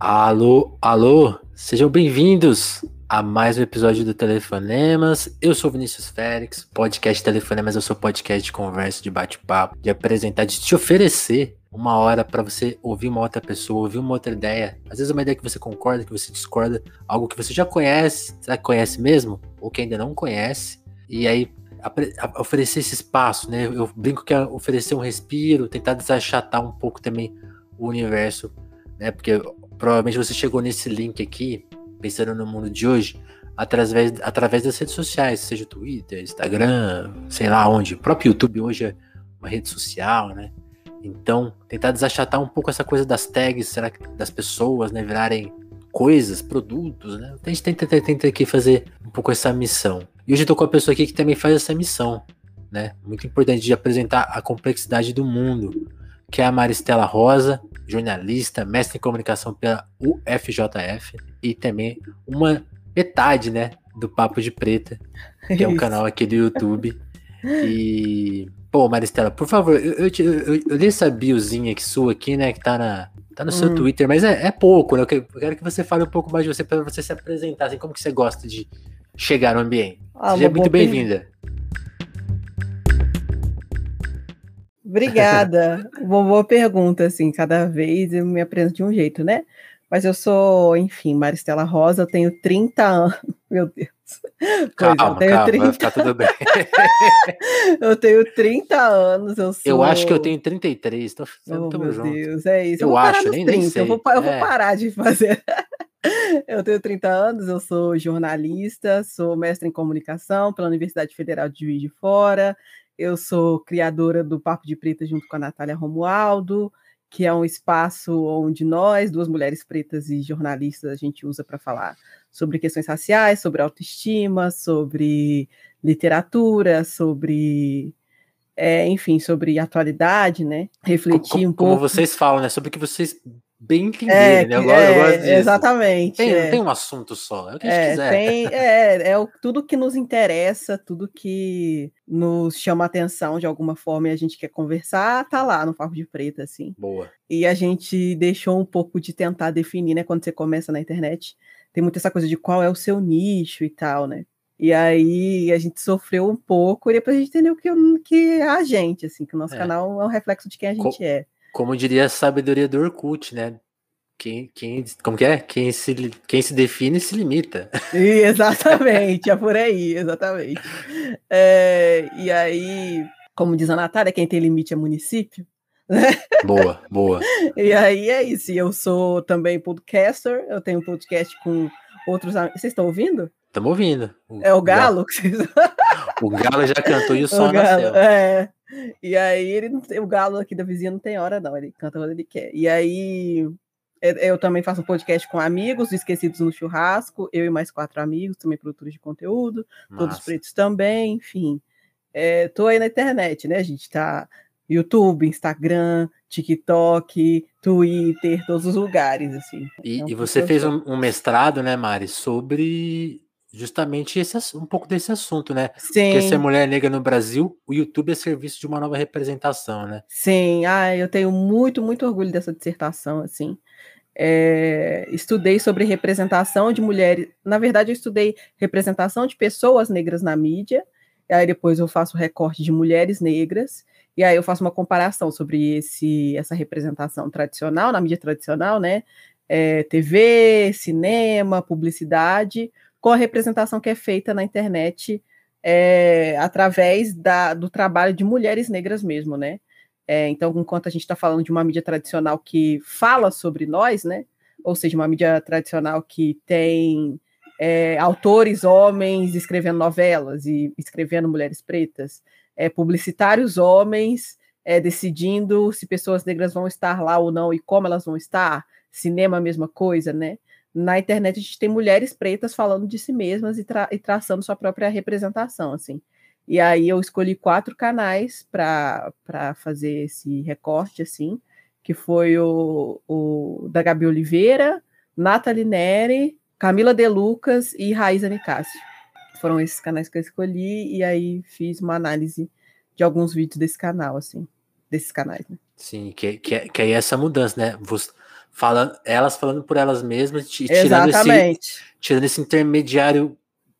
Alô, alô, sejam bem-vindos a mais um episódio do Telefonemas. Eu sou Vinícius Félix, podcast Telefonemas, eu sou podcast de conversa, de bate-papo, de apresentar, de te oferecer uma hora para você ouvir uma outra pessoa, ouvir uma outra ideia. Às vezes uma ideia que você concorda, que você discorda, algo que você já conhece, que conhece mesmo? Ou que ainda não conhece. E aí oferecer esse espaço, né? Eu brinco que é oferecer um respiro, tentar desachatar um pouco também o universo, né? Porque provavelmente você chegou nesse link aqui, pensando no mundo de hoje, através, através das redes sociais, seja Twitter, Instagram, sei lá onde. O próprio YouTube hoje é uma rede social, né? Então, tentar desachatar um pouco essa coisa das tags, será que das pessoas, né, virarem coisas, produtos, né? A gente tenta, tenta, tenta aqui fazer um pouco essa missão. E hoje eu tô com uma pessoa aqui que também faz essa missão, né? Muito importante de apresentar a complexidade do mundo, que é a Maristela Rosa, jornalista, mestre em comunicação pela UFJF e também uma metade, né, do Papo de Preta, que é um canal aqui do YouTube. E, pô, Maristela, por favor, eu, eu, eu, eu li essa biozinha aqui sua aqui, né, que tá na, Tá no seu hum. Twitter, mas é, é pouco, né? Eu quero que você fale um pouco mais de você para você se apresentar, assim, como que você gosta de chegar no ambiente. Ah, Seja muito bem-vinda. Obrigada. Uma boa pergunta, assim, cada vez eu me apresento de um jeito, né? Mas eu sou, enfim, Maristela Rosa, eu tenho 30 anos. Meu Deus. Calma, pois, eu tenho calma, 30... vai ficar tudo bem. eu tenho 30 anos, eu sou... Eu acho que eu tenho 33, tô, oh, meu junto. Deus, é isso. Eu, eu acho, nem, 30, nem sei. Eu vou, eu vou é. parar de fazer... eu tenho 30 anos, eu sou jornalista, sou mestre em comunicação pela Universidade Federal de Juiz de Fora, eu sou criadora do Papo de Preta junto com a Natália Romualdo, que é um espaço onde nós, duas mulheres pretas e jornalistas, a gente usa para falar sobre questões raciais, sobre autoestima, sobre literatura, sobre é, enfim, sobre atualidade, né? Refletir como, um pouco. Como vocês falam, né? Sobre o que vocês bem entenderem, é, né? Eu, é, eu gosto disso. Exatamente. Tem, é. tem um assunto só, é o que a gente é, quiser. Tem, é, é o, tudo que nos interessa, tudo que nos chama atenção de alguma forma e a gente quer conversar, tá lá no Papo de Preta, assim. Boa. E a gente deixou um pouco de tentar definir, né? Quando você começa na internet, tem muita essa coisa de qual é o seu nicho e tal, né? E aí a gente sofreu um pouco e depois a gente entendeu que, que é a gente, assim, que o nosso é. canal é um reflexo de quem a gente Co é. Como diria a sabedoria do Orkut, né? Quem, quem, como que é? Quem se, quem se define se limita. exatamente, é por aí, exatamente. É, e aí, como diz a Natália, quem tem limite é município. Né? Boa, boa. E aí é isso. Eu sou também podcaster, eu tenho um podcast com outros amigos. Vocês estão ouvindo? Estamos ouvindo. O é o Galo? O Galo já cantou e o som nasceu. É. E aí ele tem, o galo aqui da vizinha não tem hora, não. Ele canta quando ele quer. E aí eu também faço um podcast com amigos, esquecidos no churrasco, eu e mais quatro amigos, também produtores de conteúdo, Massa. todos pretos também, enfim. É, tô aí na internet, né? A gente tá YouTube, Instagram, TikTok, Twitter, todos os lugares, assim. E, então, e você fez um, um, mestrado, né, Mari, sobre justamente esse, um pouco desse assunto, né? Sim. Porque ser mulher negra no Brasil, o YouTube é serviço de uma nova representação, né? Sim, ah, eu tenho muito, muito orgulho dessa dissertação, assim. É, estudei sobre representação de mulheres. Na verdade, eu estudei representação de pessoas negras na mídia. E aí depois eu faço recorte de mulheres negras. E aí eu faço uma comparação sobre esse, essa representação tradicional, na mídia tradicional, né? É, TV, cinema, publicidade, com a representação que é feita na internet é, através da, do trabalho de mulheres negras mesmo, né? É, então, enquanto a gente está falando de uma mídia tradicional que fala sobre nós, né? Ou seja, uma mídia tradicional que tem é, autores homens escrevendo novelas e escrevendo mulheres pretas, é, publicitários homens é, decidindo se pessoas negras vão estar lá ou não e como elas vão estar, cinema a mesma coisa, né? Na internet a gente tem mulheres pretas falando de si mesmas e, tra e traçando sua própria representação, assim. E aí eu escolhi quatro canais para fazer esse recorte, assim, que foi o, o da Gabi Oliveira, Nathalie Neri, Camila De Lucas e Raíza Nicásio. Foram esses canais que eu escolhi e aí fiz uma análise de alguns vídeos desse canal, assim. desses canais, né? Sim, que, que, que é essa mudança, né? Você, falando, elas falando por elas mesmas, tirando esse, tirando esse intermediário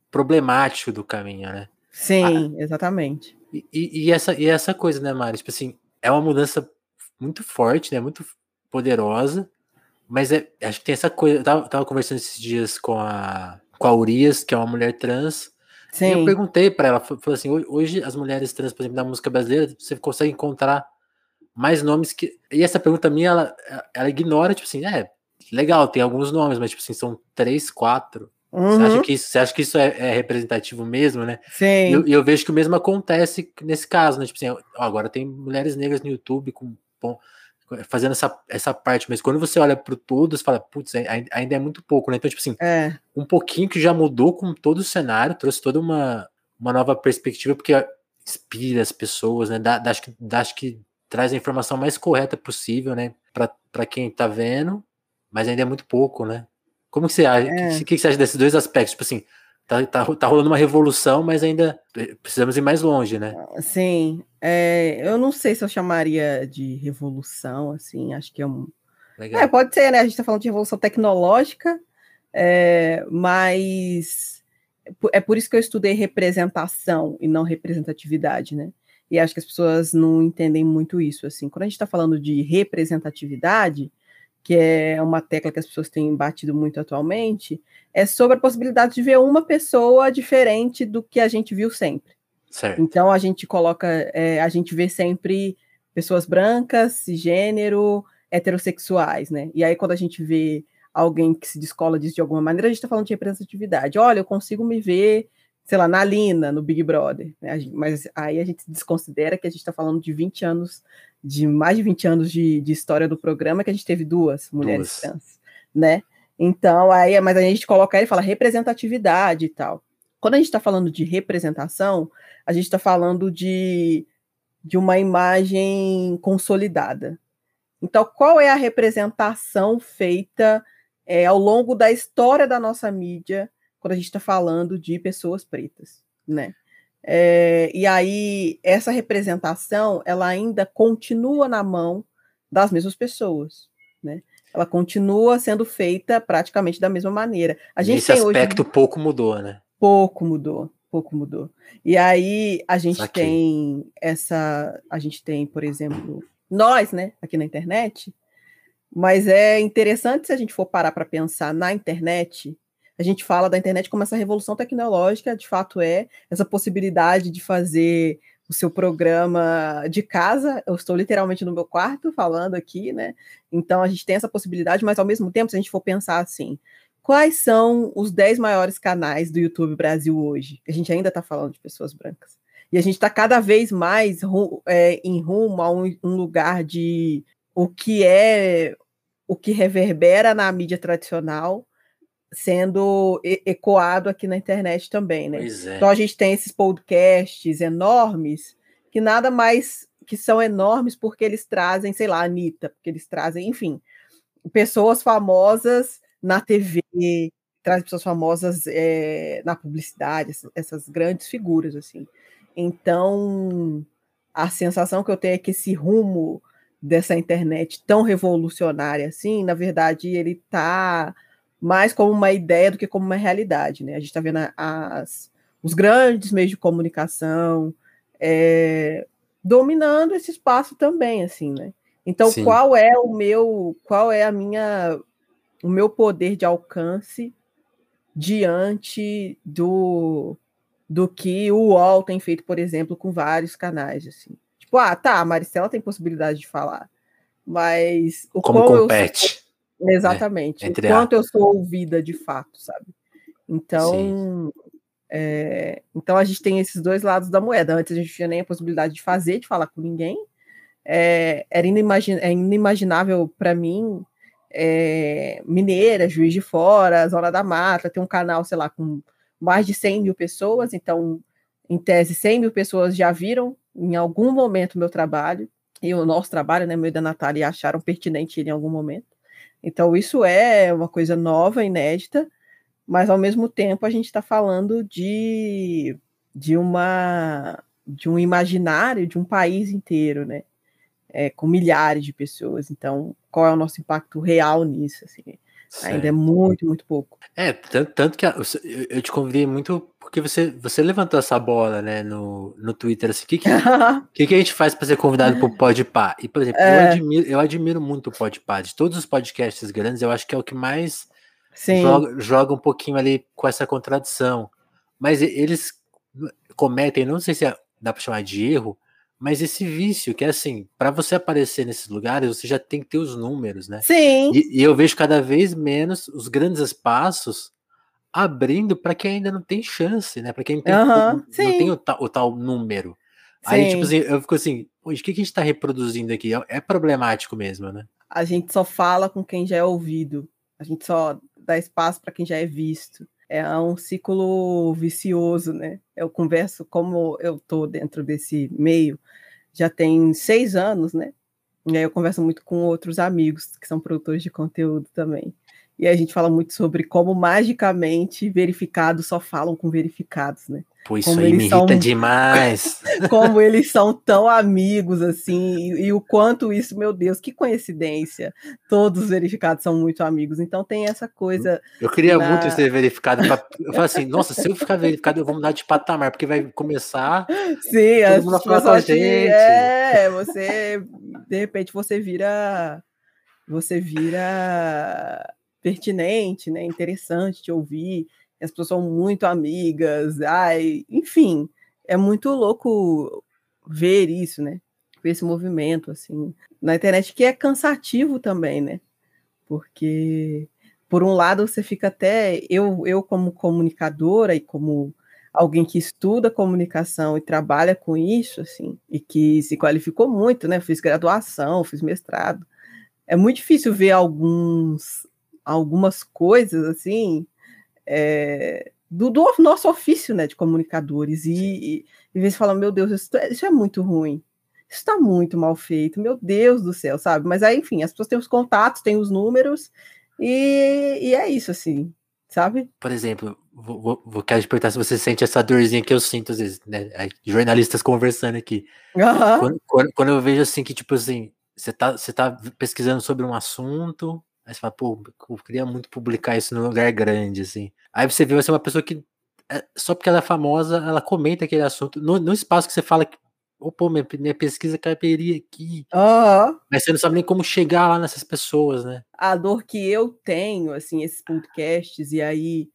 problemático do caminho, né? Sim, ah, exatamente. E, e, essa, e essa coisa, né, Mari? Tipo assim, é uma mudança muito forte, né? Muito poderosa. Mas é, acho que tem essa coisa. Eu tava, tava, conversando esses dias com a, com a Urias, que é uma mulher trans. Sim. E eu perguntei para ela, falou assim: hoje as mulheres trans, por exemplo, na música brasileira, você consegue encontrar mais nomes que. E essa pergunta minha, ela, ela ignora, tipo assim, é, legal, tem alguns nomes, mas tipo assim, são três, quatro. Uhum. Você, acha uhum. que isso, você acha que isso é, é representativo mesmo, né? Sim. E eu, eu, vejo que o mesmo acontece nesse caso, né? Tipo assim, agora tem mulheres negras no YouTube com bom, fazendo essa, essa parte, mas quando você olha para tudo, você fala, putz, ainda é muito pouco, né? Então, tipo assim, é. um pouquinho que já mudou com todo o cenário, trouxe toda uma, uma nova perspectiva, porque inspira as pessoas, né? Dá, dá, acho, que, dá, acho que traz a informação mais correta possível, né? Para quem tá vendo, mas ainda é muito pouco, né? Como que você acha? O é. que, que, você acha desses dois aspectos? Tipo assim, tá, tá, tá rolando uma revolução, mas ainda precisamos ir mais longe, né? Sim. É, eu não sei se eu chamaria de revolução, assim, acho que é um. Legal. É, pode ser, né? A gente está falando de revolução tecnológica, é, mas é por isso que eu estudei representação e não representatividade, né? E acho que as pessoas não entendem muito isso, assim. Quando a gente está falando de representatividade, que é uma tecla que as pessoas têm batido muito atualmente, é sobre a possibilidade de ver uma pessoa diferente do que a gente viu sempre. Certo. Então a gente coloca, é, a gente vê sempre pessoas brancas, cisgênero, heterossexuais, né? E aí quando a gente vê alguém que se descola disso de alguma maneira, a gente está falando de representatividade. Olha, eu consigo me ver sei lá, na Lina, no Big Brother. Né? Mas aí a gente desconsidera que a gente está falando de 20 anos, de mais de 20 anos de, de história do programa, que a gente teve duas mulheres duas. trans, né? Então, aí, mas a gente coloca aí e fala representatividade e tal. Quando a gente está falando de representação, a gente está falando de, de uma imagem consolidada. Então, qual é a representação feita é, ao longo da história da nossa mídia quando a gente está falando de pessoas pretas, né? É, e aí essa representação ela ainda continua na mão das mesmas pessoas, né? Ela continua sendo feita praticamente da mesma maneira. A gente Nesse aspecto hoje... pouco mudou, né? Pouco mudou, pouco mudou. E aí a gente Aqui. tem essa, a gente tem, por exemplo, nós, né, aqui na internet. Mas é interessante se a gente for parar para pensar na internet, a gente fala da internet como essa revolução tecnológica, de fato é, essa possibilidade de fazer o seu programa de casa. Eu estou literalmente no meu quarto falando aqui, né? Então a gente tem essa possibilidade, mas ao mesmo tempo, se a gente for pensar assim, quais são os 10 maiores canais do YouTube Brasil hoje? A gente ainda está falando de pessoas brancas. E a gente está cada vez mais é, em rumo a um, um lugar de o que é o que reverbera na mídia tradicional sendo ecoado aqui na internet também, né? É. Então a gente tem esses podcasts enormes que nada mais que são enormes porque eles trazem, sei lá, Anitta, porque eles trazem, enfim, pessoas famosas na TV, trazem pessoas famosas é, na publicidade, essas, essas grandes figuras, assim. Então, a sensação que eu tenho é que esse rumo dessa internet tão revolucionária assim, na verdade, ele está mais como uma ideia do que como uma realidade, né? A gente está vendo as, os grandes meios de comunicação é, dominando esse espaço também, assim, né? Então, Sim. qual é o meu, qual é a minha, o meu poder de alcance diante do do que o UOL tem feito, por exemplo, com vários canais, assim. Tipo, ah, tá, a Maricela tem possibilidade de falar, mas o como compete? Exatamente. É, Enquanto eu sou ouvida de fato, sabe? Então, é, então a gente tem esses dois lados da moeda. Antes a gente tinha nem a possibilidade de fazer, de falar com ninguém. É, era inimagin é inimaginável para mim, é, Mineira, Juiz de Fora, Zona da Mata, ter um canal, sei lá, com mais de 100 mil pessoas. Então, em tese, 100 mil pessoas já viram em algum momento o meu trabalho e o nosso trabalho, né, meu e da Natália, acharam pertinente ele em algum momento. Então, isso é uma coisa nova, inédita, mas ao mesmo tempo a gente está falando de, de, uma, de um imaginário de um país inteiro, né? é, com milhares de pessoas. Então, qual é o nosso impacto real nisso? Assim? Ainda é muito, muito pouco. É, tanto, tanto que a, eu, te convidei muito porque você, você levantou essa bola, né, no, no Twitter, assim, o que, que, que, que, a gente faz para ser convidado pro Podpah? E, por exemplo, é. eu, admiro, eu admiro muito o Podpah, de todos os podcasts grandes, eu acho que é o que mais joga, joga um pouquinho ali com essa contradição. Mas eles cometem, não sei se é, dá para chamar de erro, mas esse vício, que é assim, para você aparecer nesses lugares, você já tem que ter os números, né? Sim. E, e eu vejo cada vez menos os grandes espaços abrindo para quem ainda não tem chance, né? Para quem tem, não, tem o tal, o tal número. Sim. Aí, tipo assim, eu fico assim, o que, que a gente está reproduzindo aqui? É, é problemático mesmo, né? A gente só fala com quem já é ouvido. A gente só dá espaço para quem já é visto é um ciclo vicioso, né? Eu converso como eu tô dentro desse meio, já tem seis anos, né? E aí eu converso muito com outros amigos que são produtores de conteúdo também. E a gente fala muito sobre como magicamente verificados só falam com verificados, né? Pô, isso como aí me irrita são, demais. como eles são tão amigos, assim, e, e, o quanto isso, meu Deus, que coincidência. Todos os verificados são muito amigos. Então tem essa coisa. Eu queria na... muito ser verificado. Pra... Eu falo assim, nossa, se eu ficar verificado, eu vou mudar de patamar, porque vai começar. Sim, as pessoas com a gente. É, você, de repente, você vira. Você vira pertinente, né? Interessante de ouvir as pessoas são muito amigas, ai, enfim, é muito louco ver isso, né? Ver esse movimento, assim, na internet, que é cansativo também, né? Porque, por um lado, você fica até, eu, eu como comunicadora e como alguém que estuda comunicação e trabalha com isso, assim, e que se qualificou muito, né? Fiz graduação, fiz mestrado. É muito difícil ver alguns, algumas coisas, assim, é, do, do, nosso ofício né, de comunicadores. E, e, e vezes fala, meu Deus, isso, é, isso é muito ruim. Isso está muito mal feito, meu Deus do céu, sabe? Mas aí, enfim, as pessoas têm os contatos, têm os números, e, e é isso, assim, sabe? Por exemplo, vou, vou, vou quero te perguntar se você sente essa dorzinha que eu sinto, às vezes, né? Jornalistas conversando aqui. Uhum. Quando, quando, quando, eu vejo assim que, tipo assim, você tá, você tá pesquisando sobre um assunto, Aí você fala, pô, eu queria muito publicar isso num lugar grande, assim. Aí você vê você é uma pessoa que, é, só porque ela é famosa, ela comenta aquele assunto. No, no espaço que você fala que, oh, pô, minha, minha pesquisa caberia aqui. Uhum. Mas você não sabe nem como chegar lá nessas pessoas, né? A dor que eu tenho, assim, esses podcasts, e aí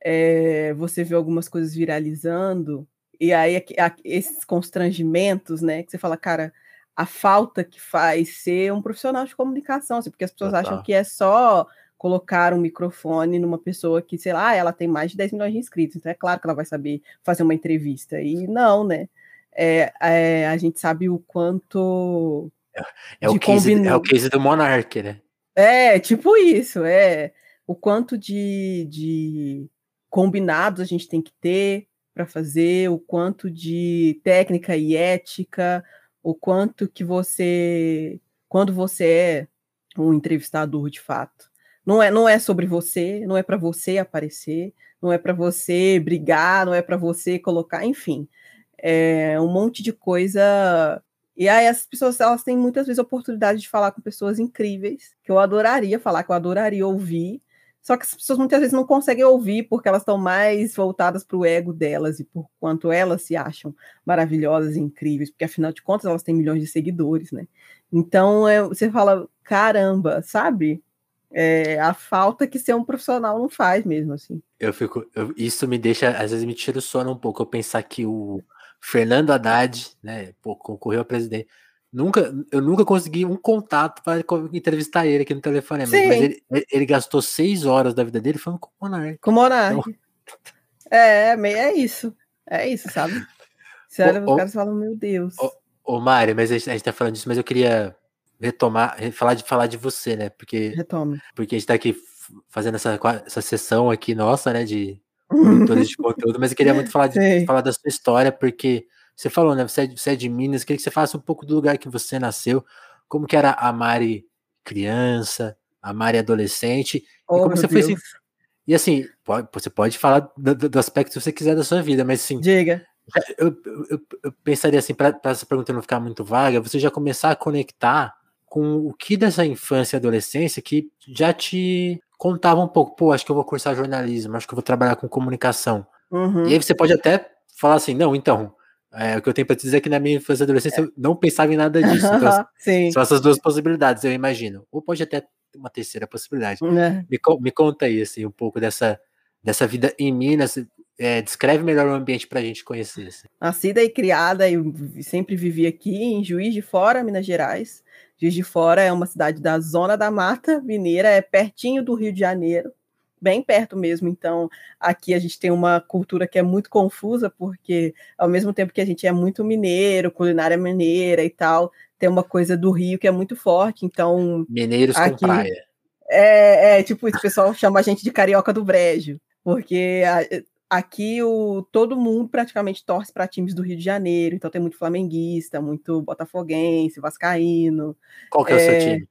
é, você vê algumas coisas viralizando, e aí esses constrangimentos, né? Que você fala, cara a falta que faz ser um profissional de comunicação, assim, porque as pessoas acham que é só colocar um microfone numa pessoa que, sei lá, ela tem mais de 10 milhões de inscritos, então é claro que ela vai saber fazer uma entrevista. E não, né? É, é, a gente sabe o quanto. É, é o, case, é o case do Monark, né? É, tipo isso, é. O quanto de, de combinados a gente tem que ter para fazer, o quanto de técnica e ética, o quanto que você, quando você é um entrevistador de fato, não é, não é sobre você, não é para você aparecer, não é para você brigar, não é para você colocar, enfim, é um monte de coisa. E aí as pessoas elas têm muitas vezes a oportunidade de falar com pessoas incríveis, que eu adoraria falar, que eu adoraria ouvir, só que as pessoas muitas vezes não conseguem ouvir porque elas estão mais voltadas para o ego delas e por quanto elas se acham maravilhosas e incríveis, porque afinal de contas elas têm milhões de seguidores, né? Então é, você fala, caramba, sabe? É, a falta que ser um profissional não faz mesmo, assim. Eu fico, eu, isso me deixa, às vezes me tira o sono um pouco, eu pensar que o Fernando Haddad, né, pô, concorreu a presidente, Nunca, eu nunca consegui um contato para entrevistar ele aqui no telefone, mas ele, ele, gastou seis horas da vida dele falando com o Monark. Com o Monark. Então... É, é isso. É isso, sabe? Sério, os caras falam, meu Deus. Ô, ô Mário, mas a gente, a gente tá falando disso, mas eu queria retomar, falar de, falar de você, né? Porque, Retome. porque a gente tá aqui fazendo essa, essa sessão aqui nossa, né? De produtores de conteúdo, mas eu queria muito falar, de, falar da sua história, porque você falou, né? Você é, você é de Minas, queria que você falasse um pouco do lugar que você nasceu, como que era a Mari criança, a Mari adolescente, oh, e como você Deus. foi assim. E assim, pode, você pode falar do, do, aspecto que você quiser da sua vida, mas assim. Diga. Eu, eu, eu pensaria assim, para essa pergunta não ficar muito vaga, você já começar a conectar com o que dessa infância e adolescência que já te contava um pouco, pô, acho que eu vou cursar jornalismo, acho que eu vou trabalhar com comunicação. Uhum. E aí você pode até falar assim, não, então, é, o que eu tenho para te dizer é que na minha infância e adolescência eu não pensava em nada disso. Então, são essas duas possibilidades, eu imagino. Ou pode até ter uma terceira possibilidade. É. Me, me conta aí, assim, um pouco dessa, dessa vida em Minas. É, descreve melhor o ambiente para a gente conhecer. Assim. Nascida e criada, eu sempre vivi aqui em Juiz de Fora, Minas Gerais. Juiz de Fora é uma cidade da Zona da Mata Mineira, é pertinho do Rio de Janeiro bem perto mesmo. Então, aqui a gente tem uma cultura que é muito confusa, porque ao mesmo tempo que a gente é muito mineiro, culinária mineira e tal, tem uma coisa do Rio que é muito forte. Então. Mineiros aqui, com praia. É, é, tipo, o pessoal chama a gente de carioca do brejo, porque a, aqui o, todo mundo praticamente torce para times do Rio de Janeiro, então tem muito flamenguista, muito botafoguense, vascaíno. Qual que é, é o seu é, time?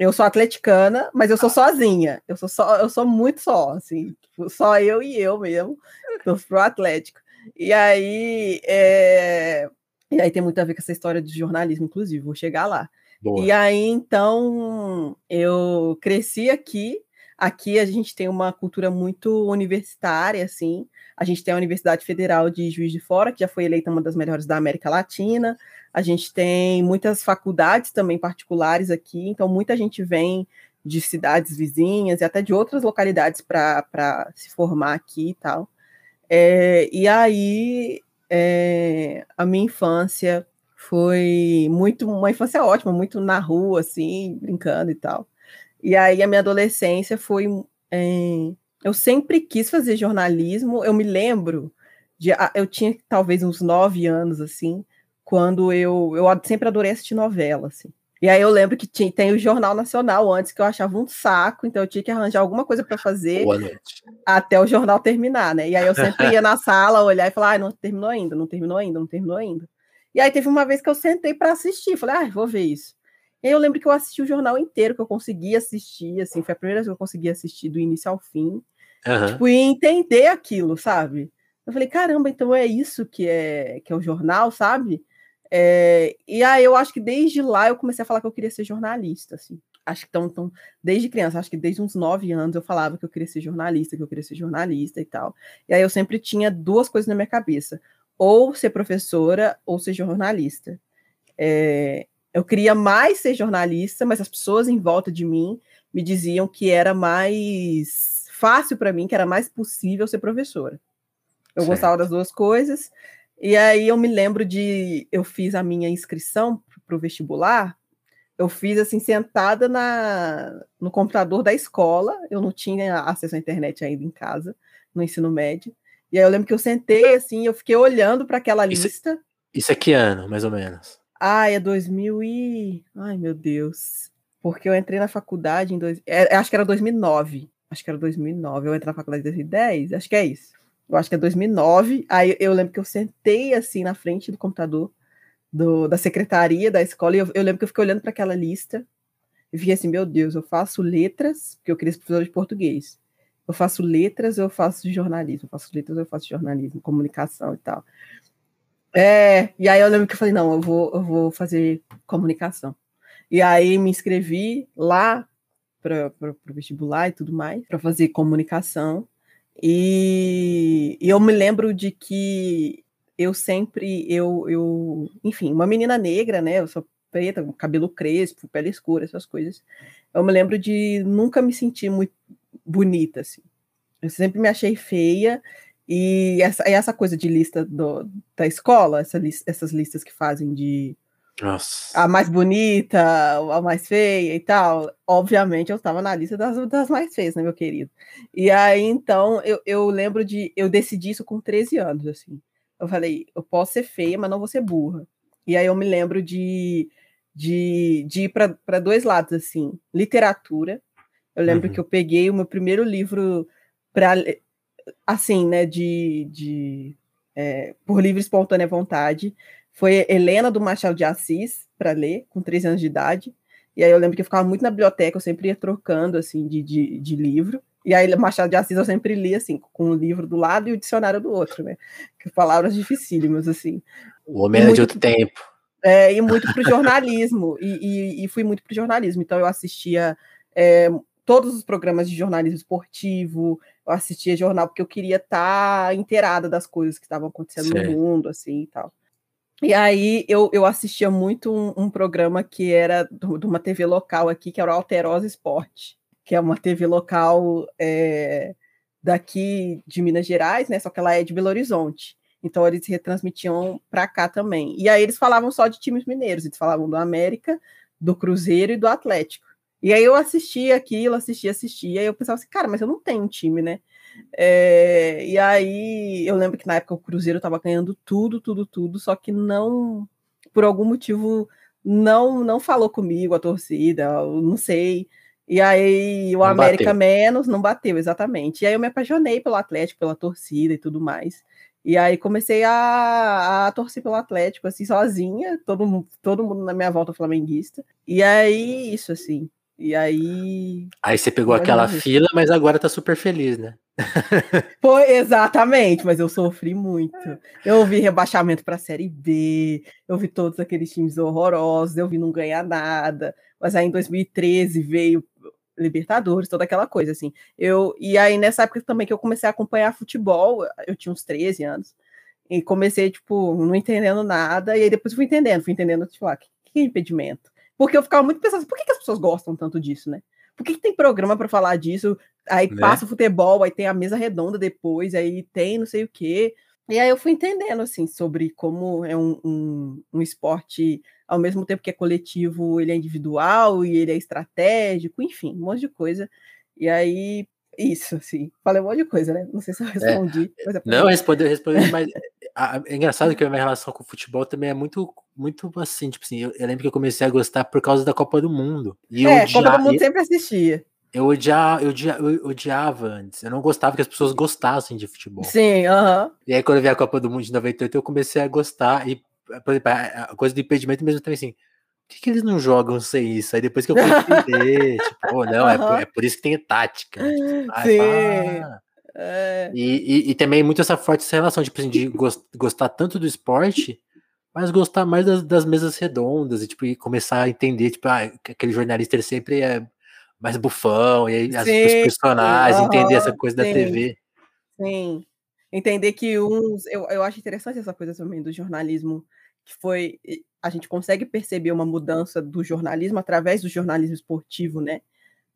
Eu sou atleticana, mas eu sou sozinha. Eu sou só, eu sou muito só, assim, tipo, só eu e eu mesmo. Tô pro Atlético. E aí, é... e aí tem muito a ver com essa história de jornalismo, inclusive, vou chegar lá. Boa. E aí, então, eu cresci aqui. Aqui a gente tem uma cultura muito universitária, assim. A gente tem a Universidade Federal de Juiz de Fora, que já foi eleita uma das melhores da América Latina. A gente tem muitas faculdades também particulares aqui, então muita gente vem de cidades vizinhas e até de outras localidades para se formar aqui e tal. É, e aí é, a minha infância foi muito uma infância ótima, muito na rua, assim, brincando e tal. E aí a minha adolescência foi. É, eu sempre quis fazer jornalismo. Eu me lembro de. Eu tinha talvez uns nove anos, assim quando eu, eu sempre adorei assistir novela, assim. E aí eu lembro que tinha, tem o Jornal Nacional antes, que eu achava um saco, então eu tinha que arranjar alguma coisa para fazer até o jornal terminar, né? E aí eu sempre ia na sala olhar e falar, ah, não terminou ainda, não terminou ainda, não terminou ainda. E aí teve uma vez que eu sentei para assistir, falei, ah, vou ver isso. E aí eu lembro que eu assisti o jornal inteiro, que eu consegui assistir, assim, foi a primeira vez que eu consegui assistir do início ao fim. Uhum. Tipo, e entender aquilo, sabe? Eu falei, caramba, então é isso que é, que é o jornal, sabe? É, e aí eu acho que desde lá eu comecei a falar que eu queria ser jornalista, assim. Acho que então, então, desde criança, acho que desde uns nove anos eu falava que eu queria ser jornalista, que eu queria ser jornalista e tal. E aí eu sempre tinha duas coisas na minha cabeça: ou ser professora ou ser jornalista. É, eu queria mais ser jornalista, mas as pessoas em volta de mim me diziam que era mais fácil para mim, que era mais possível ser professora. Eu certo. gostava das duas coisas, e aí eu me lembro de eu fiz a minha inscrição para o vestibular, eu fiz assim sentada na, no computador da escola, eu não tinha acesso à internet ainda em casa, no ensino médio. E aí eu lembro que eu sentei assim, eu fiquei olhando para aquela isso, lista. Isso é que ano, mais ou menos? Ah, é 2000 e... Ai, meu Deus. Porque eu entrei na faculdade em... Dois... É, acho que era 2009. Acho que era 2009. Eu entrei na faculdade em 2010. Acho que é isso eu acho que é 2009. Aí eu lembro que eu sentei assim na frente do computador do, da secretaria da escola e eu, eu lembro que eu fiquei olhando para aquela lista e fiquei assim: meu Deus, eu faço letras, porque eu queria ser professor de português. Eu faço letras, eu faço jornalismo. Eu faço letras, eu faço jornalismo, comunicação e tal. É, e aí eu lembro que eu falei: não, eu vou, eu vou fazer comunicação. E aí me inscrevi lá para o vestibular e tudo mais, para fazer comunicação. E, e, eu me lembro de que eu sempre, eu, eu, enfim, uma menina negra, né? Eu sou preta, cabelo crespo, pele escura, essas coisas. Eu me lembro de nunca me sentir muito bonita, assim. Eu sempre me achei feia. E essa, essa coisa de lista do, da escola, essa, essas listas que fazem de nossa. A mais bonita, a mais feia e tal. Obviamente, eu estava na lista das, das mais feias, né, meu querido? E aí, então, eu, eu lembro de. Eu decidi isso com 13 anos, assim. Eu falei, eu posso ser feia, mas não vou ser burra. E aí eu me lembro de, de, de ir para dois lados, assim. Literatura. Eu lembro uhum. que eu peguei o meu primeiro livro para assim, né, de, de é, por livre espontânea vontade foi Helena do Machado de Assis para ler, com 13 anos de idade. E aí eu lembro que eu ficava muito na biblioteca, eu sempre ia trocando assim de, de, de livro. E aí, Machado de Assis eu sempre li, assim, com o livro do lado e o dicionário do outro, né? Que palavras dificílimas, assim. O homem era de outro tempo. É, e muito para o jornalismo, e, e, e, fui muito para o jornalismo. Então, eu assistia é, todos os programas de jornalismo esportivo, eu assistia jornal porque eu queria estar tá inteirada das coisas que estavam acontecendo no mundo, assim, e tal. E aí eu, eu assistia muito um, um programa que era de uma TV local aqui, que era o Alterosa Esporte que é uma TV local é, daqui de Minas Gerais, né? Só que ela é de Belo Horizonte. Então eles retransmitiam para cá também. E aí eles falavam só de times mineiros, eles falavam do América, do Cruzeiro e do Atlético. E aí eu assistia aquilo, assistia, assistia, e eu pensava assim, cara, mas eu não tenho um time, né? É, e aí eu lembro que na época o Cruzeiro estava ganhando tudo, tudo, tudo, só que não, por algum motivo, não não falou comigo a torcida, não sei. E aí o não América bateu. menos não bateu, exatamente. E aí eu me apaixonei pelo Atlético, pela torcida e tudo mais. E aí comecei a, a torcer pelo Atlético, assim, sozinha, todo, todo mundo na minha volta flamenguista. E aí, isso, assim. E aí. Aí você pegou aquela fila, mas agora tá super feliz, né? Foi exatamente, mas eu sofri muito. Eu vi rebaixamento para a Série B, eu vi todos aqueles times horrorosos, eu vi não ganhar nada. Mas aí em 2013 veio Libertadores, toda aquela coisa, assim. Eu, e aí, nessa época também que eu comecei a acompanhar futebol, eu tinha uns 13 anos, e comecei, tipo, não entendendo nada, e aí depois fui entendendo, fui entendendo, tipo, ah, que, que impedimento? Porque eu ficava muito pensando, assim, por que, que as pessoas gostam tanto disso, né? Por que, que tem programa para falar disso? Aí né? passa o futebol, aí tem a mesa redonda depois, aí tem não sei o quê. E aí eu fui entendendo, assim, sobre como é um, um, um, esporte, ao mesmo tempo que é coletivo, ele é individual e ele é estratégico, enfim, um monte de coisa. E aí, isso, assim, falei um monte de coisa, né? Não sei se eu é. respondi. É. É não, respondeu, respondeu, mas é engraçado que a minha relação com o futebol também é muito, muito assim, tipo assim, eu, eu lembro que eu comecei a gostar por causa da Copa do Mundo. E é, eu Copa do Mundo sempre assistia. Eu odiava, eu, odiava, eu odiava antes. Eu não gostava que as pessoas gostassem de futebol. Sim, aham. Uh -huh. E aí, quando eu vi a Copa do Mundo de 98, eu comecei a gostar. E, por exemplo, a coisa do impedimento mesmo também assim. Por que, que eles não jogam sem isso? Aí depois que eu fui entender, tipo, oh, não, uh -huh. é, por, é, por, isso que tem tática. Né? Tipo, Sim. É. e, e, e, também muito essa forte essa relação, tipo assim, de gostar tanto do esporte, mas gostar mais das, das mesas redondas e, tipo, e começar a entender, tipo, ah, aquele jornalista ele sempre é mais bufão, e aí as, os personagens, entender essa coisa sim, da TV. Sim. Entender que uns. Eu, eu acho interessante essa coisa também do jornalismo, que foi. A gente consegue perceber uma mudança do jornalismo através do jornalismo esportivo, né?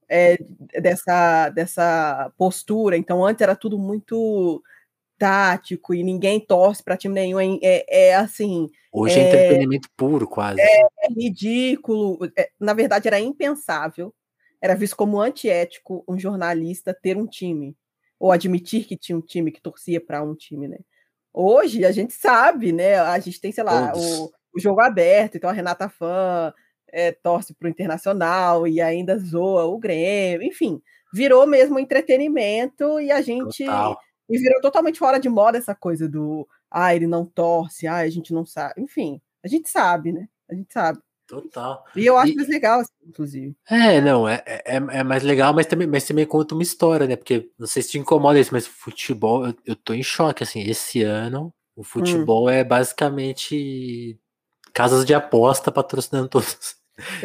É, dessa, dessa postura. Então, antes era tudo muito tático e ninguém torce para time nenhum. É, é, é assim. Hoje é, é entretenimento puro, quase. É, é ridículo. É, na verdade, era impensável era visto como antiético um jornalista ter um time, ou admitir que tinha um time, que torcia para um time, né? Hoje a gente sabe, né? A gente tem, sei lá, o, o, jogo aberto, então a Renata Fã é, torce para o Internacional e ainda zoa o Grêmio, enfim, virou mesmo entretenimento e a gente. Total. E virou totalmente fora de moda essa coisa do ah, ele não torce, ah, a gente não sabe. Enfim, a gente sabe, né? A gente sabe. Total. E eu acho e, mais legal, assim, inclusive. É, não, é, é, é, mais legal, mas também, mas também conta uma história, né? Porque não sei se te incomoda isso, mas futebol, eu, eu tô em choque, assim, esse ano o hum. futebol hum. é basicamente casas de aposta patrocinando todos.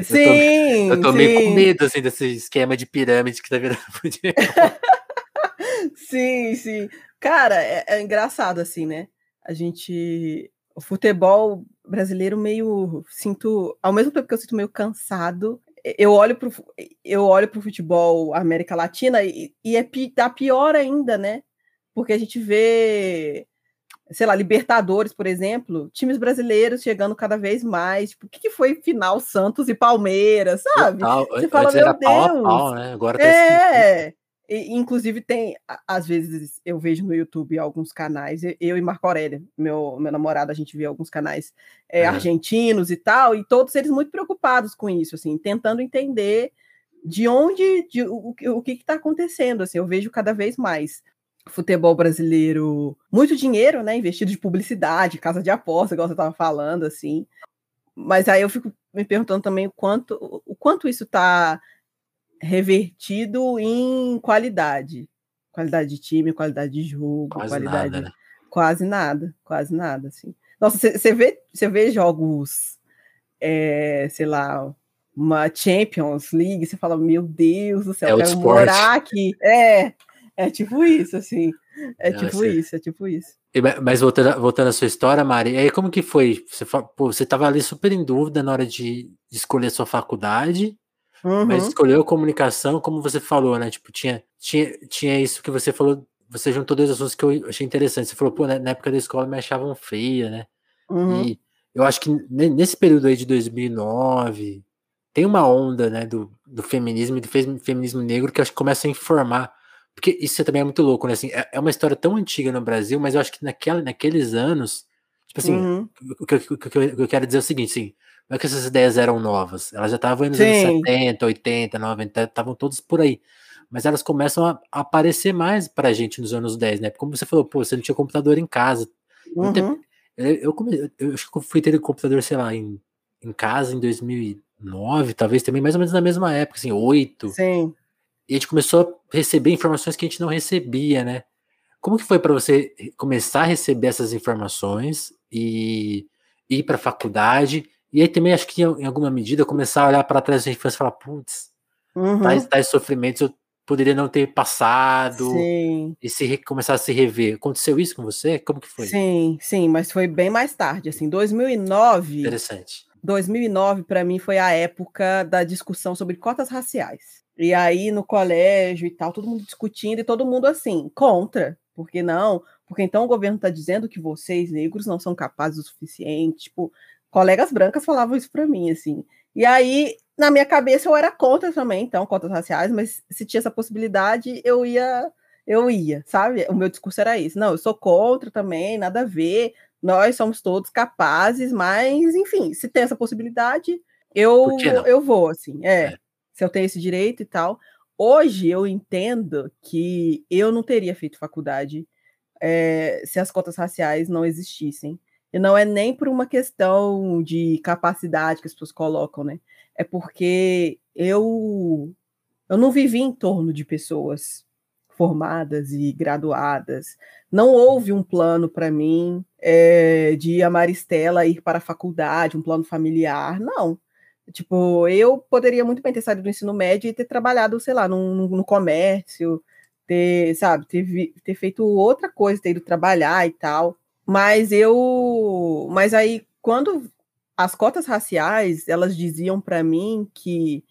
Sim! Eu tô, eu tô meio com medo, assim, desse esquema de pirâmide que tá virando sim, sim. Cara, é, é engraçado, assim, né? A gente. O futebol brasileiro meio sinto, ao mesmo tempo que eu sinto meio cansado, eu olho pro eu olho pro futebol América Latina e, e é tá pior ainda, né? Porque a gente vê sei lá, Libertadores, por exemplo, times brasileiros chegando cada vez mais. Tipo, o que, que foi final Santos e Palmeiras, sabe? Total. Você fala, meu Deus. Pau a pau, né? Agora tá é, e, inclusive, tem, às vezes, eu vejo no YouTube alguns canais, eu e Marco Aurélio, meu, meu namorado, a gente vê alguns canais é, é. argentinos e tal, e todos eles muito preocupados com isso, assim, tentando entender de onde, de, o, o que está acontecendo, assim, eu vejo cada vez mais futebol brasileiro, muito dinheiro, né, investido de publicidade, casa de aposta, igual você estava falando, assim, mas aí eu fico me perguntando também o quanto, o quanto isso está revertido em qualidade. Qualidade de time, qualidade de jogo, Quase qualidade. nada, né? Quase nada, quase nada, assim. Nossa, você vê, você vê jogos, é, sei lá, uma Champions League, você fala, meu Deus do céu, É eu quero esporte. morar aqui. É, é tipo isso, assim. É Não, tipo você- isso, é tipo isso. Ma- Mas voltando, voltando à sua história, Mari, aí como que foi? Você, pô, você tava ali super em dúvida na hora de, de escolher a sua faculdade, mas Uhum, escolheu comunicação, como você falou, né? Tipo, tinha, tinha, tinha isso que você falou, você juntou dois assuntos que eu achei interessante. Você falou, pô, né, na época da escola me achavam feia, né? uhum, E eu acho que ne- nesse período aí de 2009, tem uma onda, né, do, do feminismo e do fe- feminismo negro que eu acho que começa a informar. Porque isso também é muito louco, né? Assim, é, é uma história tão antiga no Brasil, mas eu acho que naquela, naqueles anos, tipo assim, uhum. o que, eu- o que eu- o que eu quero dizer é o seguinte, assim, não é que essas ideias eram novas, elas já estavam nos anos Sim. 70, 80, 90, estavam todas por aí. Mas elas começam a, aparecer mais pra gente nos anos 10, né? Como você falou, pô, você não tinha computador em casa. Uhum. eu, eu, eu acho que eu fui ter computador, sei lá, em, em casa em 2009, talvez também, mais ou menos na mesma época, assim, 8. Sim. E a gente começou a receber informações que a gente não recebia, né? Como que foi para você começar a receber essas informações e ir para a faculdade? E aí também acho que em alguma medida começar a olhar para trás da infância e falar, putz, Uhum. tais, tais sofrimentos eu poderia não ter passado Sim. e se começar a se rever. Aconteceu isso com você? Como que foi? Sim, sim, mas foi bem mais tarde, assim, 2009, Interessante. 2009 para mim foi a época da discussão sobre cotas raciais. E aí no colégio e tal, todo mundo discutindo e todo mundo assim, contra, porque não? Porque então o governo está dizendo que vocês negros não são capazes o suficiente, tipo, colegas brancas falavam isso para mim assim. E aí na minha cabeça eu era contra também, então cotas raciais, mas se tinha essa possibilidade, eu ia eu ia, sabe? O meu discurso era isso. Não, eu sou contra também, nada a ver. Nós somos todos capazes, mas enfim, se tem essa possibilidade, eu eu vou assim. É, É. se eu tenho esse direito e tal. Hoje eu entendo que eu não teria feito faculdade é, se as cotas raciais não existissem. E não é nem por uma questão de capacidade que as pessoas colocam, né? É porque eu eu não vivi em torno de pessoas formadas e graduadas. Não houve um plano para mim é, de a Maristela ir para a faculdade, um plano familiar. Não. Tipo, eu poderia muito bem ter saído do ensino médio e ter trabalhado, sei lá, no, comércio, ter, sabe, ter, ter feito outra coisa, ter ido trabalhar e tal. Mas eu. Mas aí, quando as cotas raciais, elas diziam para mim que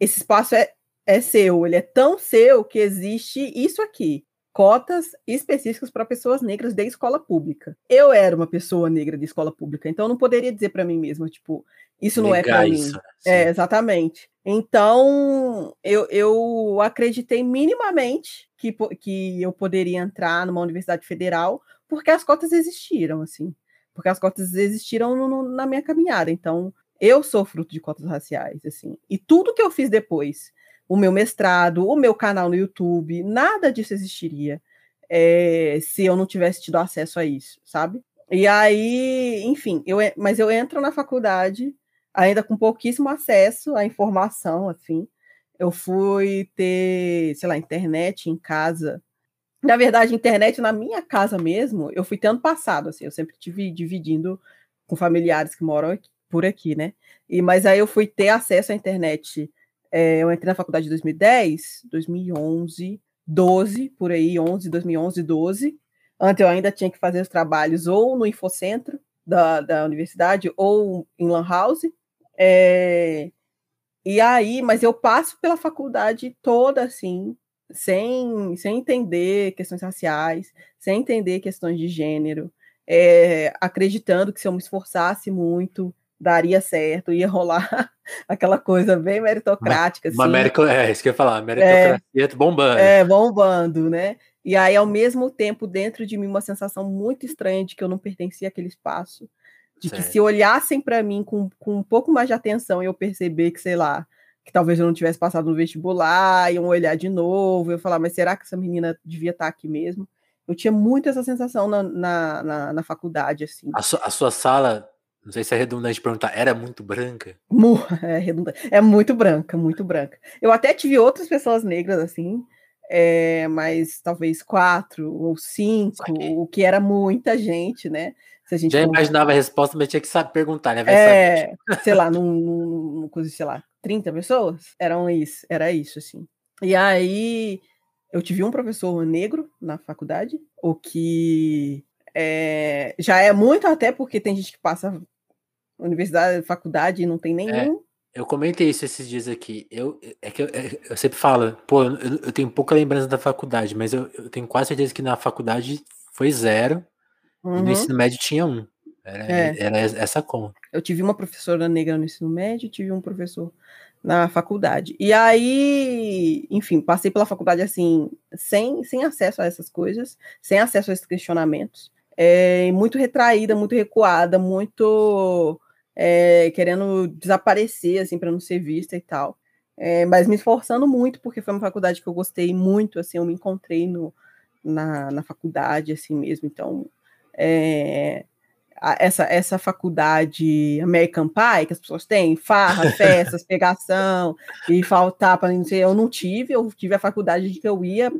esse espaço é, é seu, ele é tão seu que existe isso aqui. Cotas específicas para pessoas negras de escola pública. Eu era uma pessoa negra de escola pública, então eu não poderia dizer para mim mesma, tipo, isso não é para mim. É, sim. exatamente. Então, eu, eu acreditei minimamente que, que eu poderia entrar numa universidade federal, porque as cotas existiram, assim. Porque as cotas existiram no- no- na minha caminhada. Então, eu sou fruto de cotas raciais, assim. E tudo que eu fiz depois, o meu mestrado, o meu canal no YouTube, nada disso existiria é, se eu não tivesse tido acesso a isso, sabe? E aí, enfim, eu, mas eu entro na faculdade ainda com pouquíssimo acesso à informação, assim. Eu fui ter, sei lá, internet em casa. Na verdade, internet na minha casa mesmo, eu fui ter ano passado, assim, eu sempre tive dividindo com familiares que moram aqui- por aqui, né? E, mas aí eu fui ter acesso à internet. É, eu entrei na faculdade em 2010, 2011, 12, por aí, 11, 2011, 12. Antes eu ainda tinha que fazer os trabalhos ou no Infocentro da, da universidade ou em Lan House. É, e aí, mas eu passo pela faculdade toda assim, sem, sem entender questões raciais, sem entender questões de gênero, é, acreditando que se eu me esforçasse muito, daria certo, ia rolar aquela coisa bem meritocrática. Uma assim, América, é, isso que eu ia falar, meritocracia bombando. é, bombando, né? E aí, ao mesmo tempo, dentro de mim, uma sensação muito estranha de que eu não pertencia àquele espaço. De que Certo. se olhassem para mim com, com um pouco mais de atenção e eu perceber que, sei lá, que talvez eu não tivesse passado no vestibular, iam olhar de novo, eu falar, mas será que essa menina devia estar aqui mesmo? Eu tinha muito essa sensação na, na, na, na faculdade, assim. A, su- a sua sala não sei se é redundante perguntar, era muito branca? É redundante. É muito branca, muito branca. Eu até tive outras pessoas negras assim, é, mas talvez quatro ou cinco, o que era muita gente, né? Gente Já imaginava a resposta, mas tinha que saber perguntar, né? Vai é, sei lá, num, num, coisa, sei lá, 30 pessoas? Eram isso, era isso, assim. E aí eu tive um professor negro na faculdade, o que é, já é muito até porque tem gente que passa universidade, faculdade não tem é, nenhum. É, eu comentei isso esses dias aqui. Eu, é que eu, é, eu sempre falo, pô, eu, eu, tenho pouca lembrança da faculdade, mas eu, eu, tenho quase certeza que na faculdade foi zero uhum. e no uhum. ensino médio tinha um. Era, é. era essa conta. Eu tive uma professora negra no ensino médio, tive um professor na faculdade. E aí, enfim, passei pela faculdade assim, sem, sem acesso a essas coisas, sem acesso a esses questionamentos. É, muito retraída, muito recuada, muito é, querendo desaparecer, assim, para não ser vista e tal. É, mas me esforçando muito, porque foi uma faculdade que eu gostei muito, assim, eu me encontrei no, na, na faculdade, assim mesmo. Então, é, essa, essa faculdade American Pie que as pessoas têm, farra, festas, pegação e faltar para não sei, eu não tive, eu tive a faculdade de que eu ia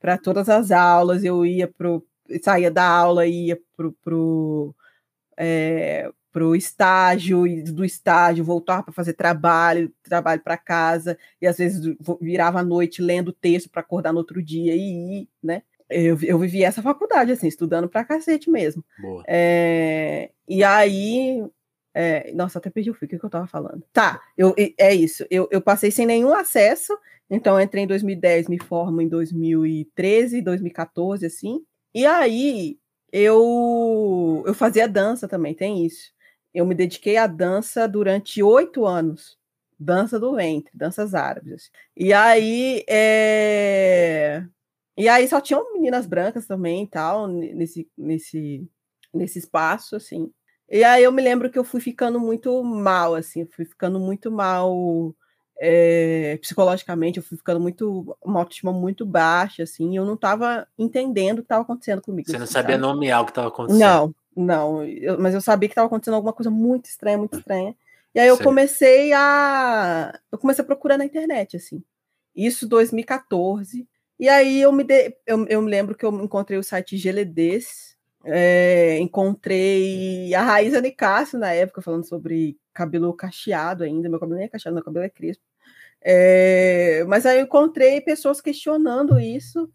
para todas as aulas, eu ia pro saía da aula ia pro, pro é, pro estágio e do estágio voltar para fazer trabalho, trabalho para casa e às vezes virava à noite lendo texto para acordar no outro dia e ir, né? Eu, eu vivi essa faculdade, assim, estudando pra cacete mesmo. É, e aí. É, nossa, até perdi o fio, o que, que eu tava falando? Tá, eu, é isso. Eu, eu passei sem nenhum acesso, então entrei em 2010, me formo em 2013, 2014, assim. E aí eu, eu fazia dança também, tem isso. Eu me dediquei à dança durante oito anos. Dança do ventre, danças árabes. E aí, é... E aí só tinham meninas brancas também e tal, nesse, nesse, nesse espaço, assim. E aí eu me lembro que eu fui ficando muito mal, assim, fui ficando muito mal é, psicologicamente, eu fui ficando muito, uma autoestima muito baixa, assim, eu não estava entendendo o que estava acontecendo comigo. Você não assim, sabia sabe? nomear o que estava acontecendo? Não, não, eu, mas eu sabia que estava acontecendo alguma coisa muito estranha, muito estranha. E aí eu comecei a, eu comecei a procurar na internet, assim. Isso 2014. E aí eu me, de, eu, eu me lembro que eu encontrei o site GLDs, é, encontrei a Raíza Nicásio na época, falando sobre cabelo cacheado ainda, meu cabelo nem é cacheado, meu cabelo é crespo. É, mas aí eu encontrei pessoas questionando isso.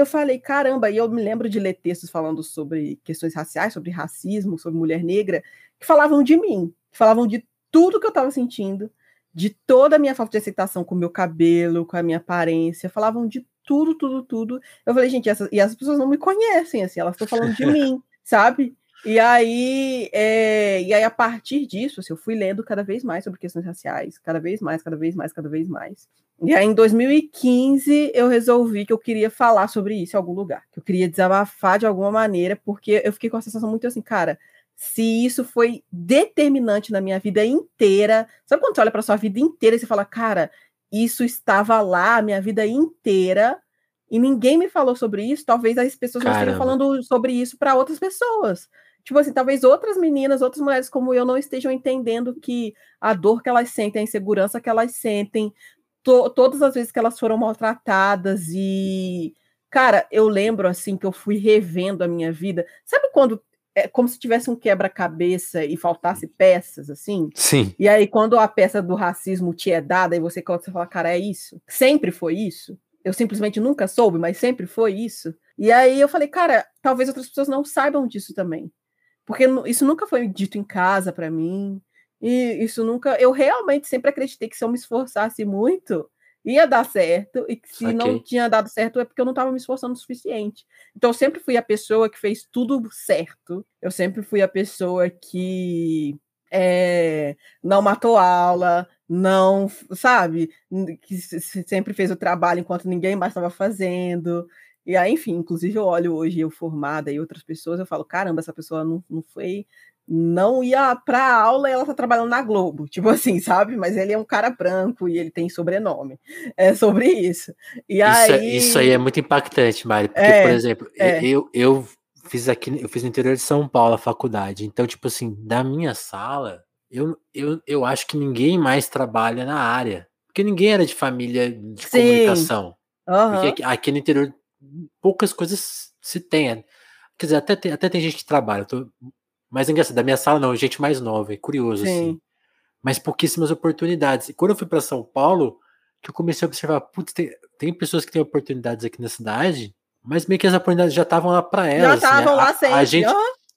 Eu falei, caramba, e eu me lembro de ler textos falando sobre questões raciais, sobre racismo, sobre mulher negra, que falavam de mim, que falavam de tudo que eu estava sentindo, de toda a minha falta de aceitação com o meu cabelo, com a minha aparência, falavam de tudo, tudo, tudo. Eu falei, gente, essas, e as pessoas não me conhecem, assim, elas estão falando de mim, sabe? E aí, é, e aí, a partir disso, assim, eu fui lendo cada vez mais sobre questões raciais, cada vez mais, cada vez mais, cada vez mais. E aí, em 2015, eu resolvi que eu queria falar sobre isso em algum lugar, que eu queria desabafar de alguma maneira, porque eu fiquei com a sensação muito assim, cara, se isso foi determinante na minha vida inteira. Sabe quando você olha para sua vida inteira e você fala, cara, isso estava lá a minha vida inteira e ninguém me falou sobre isso, talvez as pessoas Caramba. não estejam falando sobre isso para outras pessoas. Tipo assim, talvez outras meninas, outras mulheres como eu não estejam entendendo que a dor que elas sentem, a insegurança que elas sentem, to todas as vezes que elas foram maltratadas e cara, eu lembro assim que eu fui revendo a minha vida. Sabe quando é como se tivesse um quebra-cabeça e faltasse peças, assim. Sim. E aí, quando a peça do racismo te é dada, e você coloca e fala, cara, é isso? Sempre foi isso? Eu simplesmente nunca soube, mas sempre foi isso. E aí eu falei, cara, talvez outras pessoas não saibam disso também. Porque isso nunca foi dito em casa para mim. E isso nunca. Eu realmente sempre acreditei que se eu me esforçasse muito, ia dar certo, e que se okay. não tinha dado certo é porque eu não estava me esforçando o suficiente. Então, eu sempre fui a pessoa que fez tudo certo, eu sempre fui a pessoa que é, não matou aula, não, sabe, que sempre fez o trabalho enquanto ninguém mais estava fazendo. E aí, enfim, inclusive eu olho hoje eu formada e outras pessoas, eu falo, caramba, essa pessoa não, não foi não ia para aula e ela tá trabalhando na Globo, tipo assim, sabe? Mas ele é um cara branco e ele tem sobrenome. É sobre isso. E isso, aí... isso aí é muito impactante, Mari, porque, é, por exemplo, é. eu, eu fiz aqui, eu fiz no interior de São Paulo a faculdade. Então, tipo assim, da minha sala, eu, eu, eu acho que ninguém mais trabalha na área. Porque ninguém era de família de Sim. comunicação. Uhum. Porque aqui, aqui, no interior poucas coisas se tem. Quer dizer, até tem, até tem gente que trabalha. Tô, mas é engraçado, da minha sala não, gente mais nova, é curioso, Sim. assim. Mas pouquíssimas oportunidades. E quando eu fui para São Paulo, que eu comecei a observar, putz, tem, tem pessoas que têm oportunidades aqui na cidade, mas meio que as oportunidades já estavam lá para elas. Já estavam assim, lá sempre. A, a gente,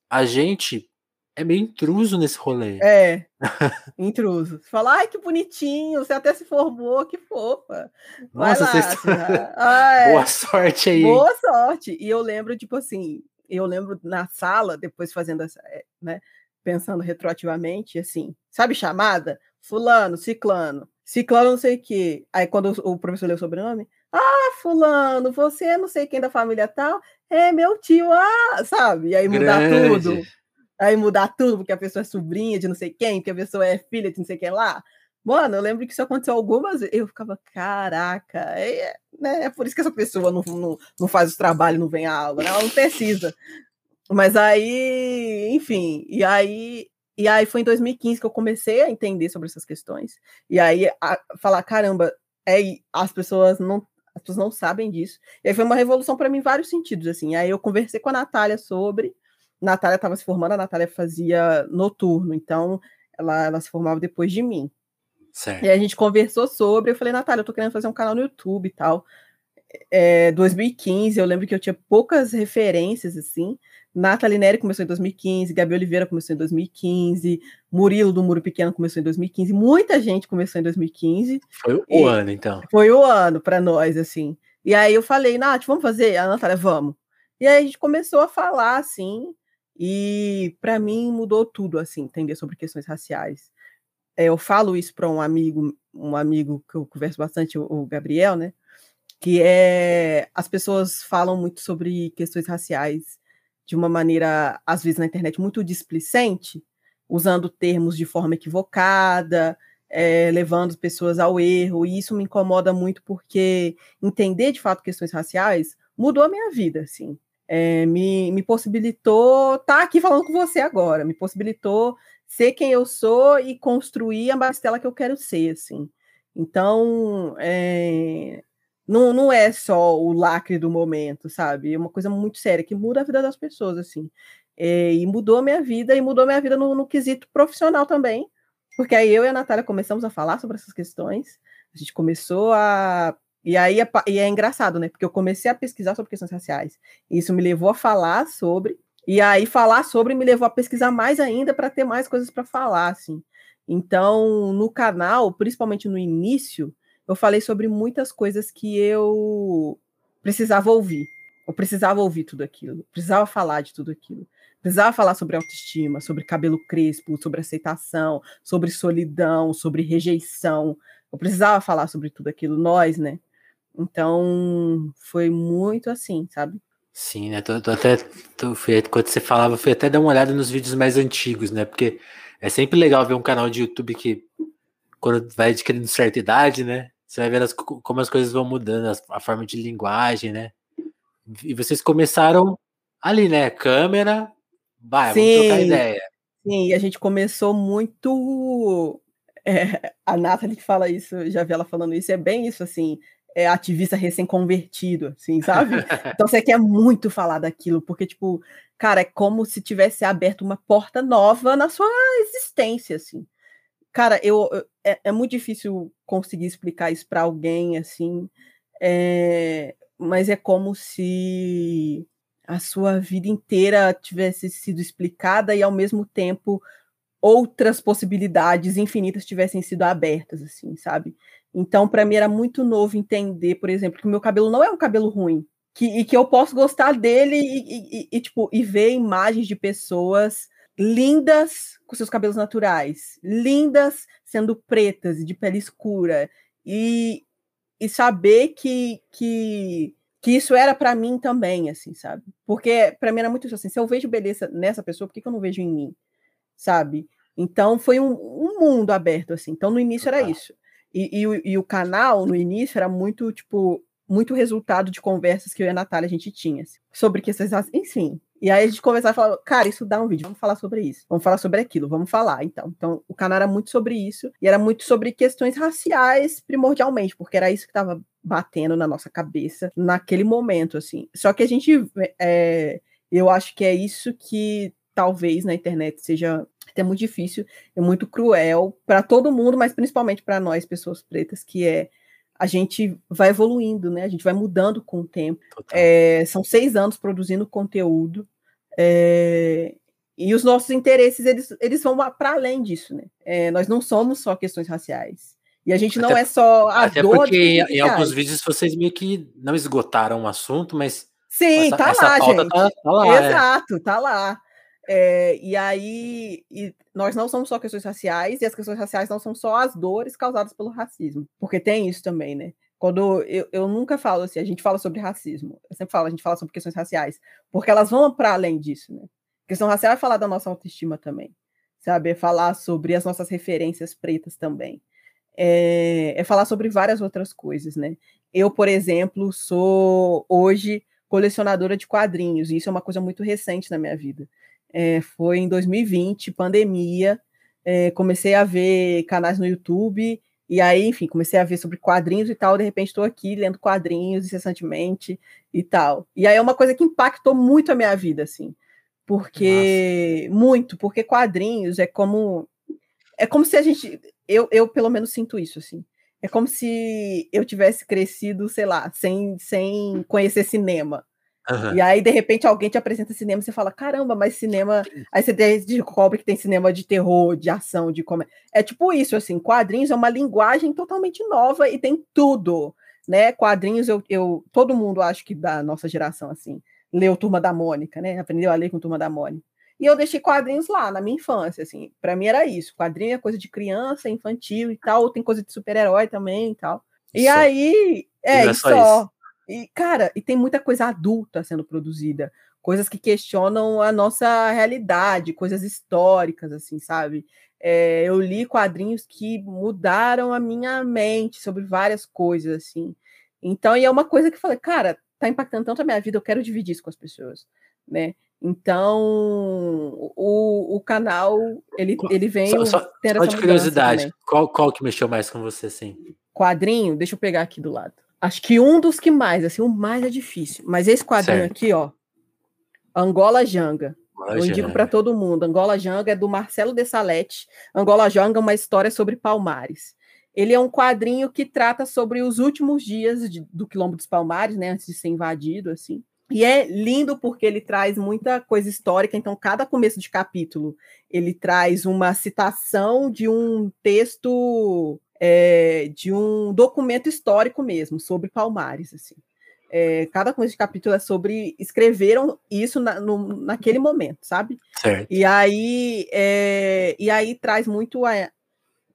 a gente é meio intruso nesse rolê. É, intruso. Você fala, ai, que bonitinho, você até se formou, que fofa. Vai Nossa, lá, vocês... ah, é. Boa sorte aí. Boa sorte. E eu lembro, tipo assim, eu lembro na sala, depois fazendo essa, é, né, pensando retroativamente, assim, sabe chamada? Fulano, ciclano, ciclano não sei o quê. Aí quando o professor leu o sobrenome, ah, fulano, você é não sei quem da família tal, é meu tio, ah, sabe? E aí mudar tudo aí mudar tudo, porque a pessoa é sobrinha de não sei quem, que a pessoa é filha de não sei quem lá. Mano, eu lembro que isso aconteceu algumas vezes. Eu ficava, caraca, é, né, é por isso que essa pessoa não, não, não faz o trabalho, não vem a aula, né? Ela não precisa. Mas aí, enfim, e aí, e aí foi em 2015 que eu comecei a entender sobre essas questões. E aí a, falar, caramba, é, as pessoas não as pessoas não sabem disso. E aí foi uma revolução para mim em vários sentidos, assim. Aí eu conversei com a Natália sobre, Natália estava se formando, a Natália fazia noturno, então ela, ela se formava depois de mim. Certo. E a gente conversou sobre, eu falei, Natália, eu tô querendo fazer um canal no YouTube e tal. É, 2015, eu lembro que eu tinha poucas referências, assim. Nathalie Neri começou em 2015, Gabi Oliveira começou em 2015, Murilo do Muro Pequeno começou em 2015, muita gente começou em 2015. Foi o ano, então. Foi o ano para nós, assim. E aí eu falei, Nath, vamos fazer? A Natália, vamos. E aí a gente começou a falar, assim, e para mim mudou tudo, assim, entender sobre questões raciais. É, eu falo isso para um amigo, um amigo que eu converso bastante, o, Gabriel, né? Que é as pessoas falam muito sobre questões raciais de uma maneira, às vezes na internet, muito displicente, usando termos de forma equivocada, é, levando pessoas ao erro, e isso me incomoda muito porque entender de fato questões raciais mudou a minha vida, assim é, me, me possibilitou estar tá aqui falando com você agora, me possibilitou ser quem eu sou e construir a Bastela que eu quero ser, assim. Então, é, não, não é só o lacre do momento, sabe? É uma coisa muito séria que muda a vida das pessoas, assim. É, e mudou a minha vida, e mudou a minha vida no, no quesito profissional também, porque aí eu e a Natália começamos a falar sobre essas questões, a gente começou a e aí é, e é engraçado, né? Porque eu comecei a pesquisar sobre questões raciais. Isso me levou a falar sobre, e aí falar sobre me levou a pesquisar mais ainda para ter mais coisas para falar, assim. Então, no canal, principalmente no início, eu falei sobre muitas coisas que eu precisava ouvir. Eu precisava ouvir tudo aquilo, precisava falar de tudo aquilo. Precisava falar sobre autoestima, sobre cabelo crespo, sobre aceitação, sobre solidão, sobre rejeição. Eu precisava falar sobre tudo aquilo, nós, né? Então, foi muito assim, sabe? Sim, né? Tô, tô até, tô, fui, quando você falava, fui até dar uma olhada nos vídeos mais antigos, né? Porque é sempre legal ver um canal de YouTube que, quando vai adquirindo certa idade, né? Você vai ver as, como as coisas vão mudando, a, a forma de linguagem, né? E vocês começaram ali, né? Câmera, vai, Sim. vamos trocar ideia. Sim, a gente começou muito. É, a Nathalie que fala isso, já vi ela falando isso, é bem isso, assim é, ativista recém-convertido, assim, sabe? Então você quer muito falar daquilo, porque, tipo, cara, é como se tivesse aberto uma porta nova na sua existência, assim. Cara, eu, eu é, é, muito difícil conseguir explicar isso para alguém, assim, é, mas é como se a sua vida inteira tivesse sido explicada e, ao mesmo tempo, outras possibilidades infinitas tivessem sido abertas, assim, sabe? Então, para mim era muito novo entender, por exemplo, que o meu cabelo não é um cabelo ruim, que, e que eu posso gostar dele e, e, e, tipo, e ver imagens de pessoas lindas com seus cabelos naturais, lindas sendo pretas e de pele escura, e, e saber que, que, que isso era para mim também, assim, sabe? Porque para mim era muito assim, se eu vejo beleza nessa pessoa, por que, que eu não vejo em mim? Sabe? Então foi um, um mundo aberto, assim. Então no início era isso. E, e, e, o canal, no início, era muito, tipo, muito resultado de conversas que eu e a Natália a gente tinha. Assim, sobre questões. Enfim. E aí a gente conversava e falava, cara, isso dá um vídeo, vamos falar sobre isso, vamos falar sobre aquilo, vamos falar, então. Então, o canal era muito sobre isso, e era muito sobre questões raciais, primordialmente, porque era isso que estava batendo na nossa cabeça naquele momento, assim. Só que a gente, é, eu acho que é isso que talvez na internet seja até muito difícil, é muito cruel para todo mundo, mas principalmente para nós, pessoas pretas, que é a gente vai evoluindo, né? A gente vai mudando com o tempo. É, são seis anos produzindo conteúdo. É, e os nossos interesses, eles, eles vão para além disso, né? É, nós não somos só questões raciais. E a gente não até, é só a até dor porque em alguns vídeos vocês meio que não esgotaram o assunto, mas Sim, essa, tá essa lá, gente. Tá, tá lá, é. Exato, é. tá lá. É, e aí, e nós não somos só questões raciais, e as questões raciais não são só as dores causadas pelo racismo, porque tem isso também, né? Quando eu, eu nunca falo assim, a gente fala sobre racismo, eu sempre falo, a gente fala sobre questões raciais, porque elas vão para além disso, né? Questão racial é falar da nossa autoestima também, sabe? É falar sobre as nossas referências pretas também. É, é falar sobre várias outras coisas, né? Eu, por exemplo, sou hoje colecionadora de quadrinhos, e isso é uma coisa muito recente na minha vida é, foi em 2020, pandemia. É, comecei a ver canais no YouTube, e aí, enfim, comecei a ver sobre quadrinhos e tal. De repente, estou aqui lendo quadrinhos incessantemente e tal. E aí é uma coisa que impactou muito a minha vida, assim, porque Nossa. muito, porque quadrinhos é como é como se a gente, eu, eu pelo menos sinto isso, assim. É como se eu tivesse crescido, sei lá, sem, sem conhecer cinema. Uhum. E aí, de repente, alguém te apresenta cinema e você fala: caramba, mas cinema. Aí você descobre que tem cinema de terror, de ação, de comédia. É tipo isso, assim: quadrinhos é uma linguagem totalmente nova e tem tudo. Né? Quadrinhos, eu, eu todo mundo acho que da nossa geração, assim, leu Turma da Mônica, né? Aprendeu a ler com Turma da Mônica. E eu deixei quadrinhos lá na minha infância, assim. Para mim era isso. Quadrinho é coisa de criança, infantil e tal. Tem coisa de super-herói também e tal. E só. aí, é, e só. só. E, cara, e tem muita coisa adulta sendo produzida, coisas que questionam a nossa realidade, coisas históricas, assim, sabe? É, eu li quadrinhos que mudaram a minha mente sobre várias coisas, assim. Então, e é uma coisa que eu falei, cara, tá impactando tanto a minha vida, eu quero dividir isso com as pessoas, né? Então, o, o canal, ele, ele vem só, só, só de curiosidade, qual, qual que mexeu mais com você, assim? Quadrinho, deixa eu pegar aqui do lado. Acho que um dos que mais, assim, o mais é difícil. Mas esse quadrinho certo. aqui, ó, Angola Janga. Angola eu indico para todo mundo. Angola Janga é do Marcelo de Salete. Angola Janga é uma história sobre Palmares. Ele é um quadrinho que trata sobre os últimos dias de, do Quilombo dos Palmares, né, antes de ser invadido, assim. E é lindo porque ele traz muita coisa histórica, então cada começo de capítulo ele traz uma citação de um texto é, de um documento histórico mesmo, sobre Palmares, assim. É, cada coisa de capítulo é sobre escreveram isso na, no, naquele momento, sabe? Certo. E aí, é, e aí traz muito a,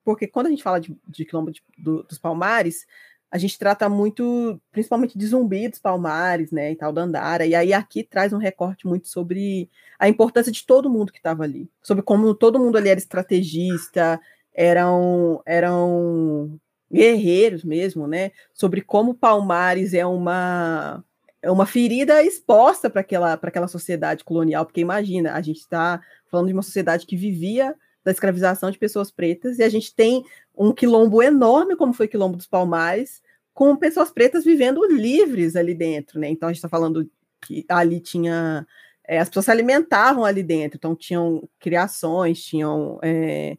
porque quando a gente fala de, de quilombo de, do, dos Palmares, a gente trata muito, principalmente de zumbi dos Palmares, né, e tal, da Andara, e aí aqui traz um recorte muito sobre a importância de todo mundo que estava ali, sobre como todo mundo ali era estrategista, eram, eram guerreiros mesmo, né? Sobre como Palmares é uma é uma ferida exposta para aquela, aquela sociedade colonial, porque imagina, a gente está falando de uma sociedade que vivia da escravização de pessoas pretas, e a gente tem um quilombo enorme, como foi o quilombo dos Palmares, com pessoas pretas vivendo livres ali dentro, né? Então a gente está falando que ali tinha. É, as pessoas se alimentavam ali dentro, então tinham criações, tinham. É,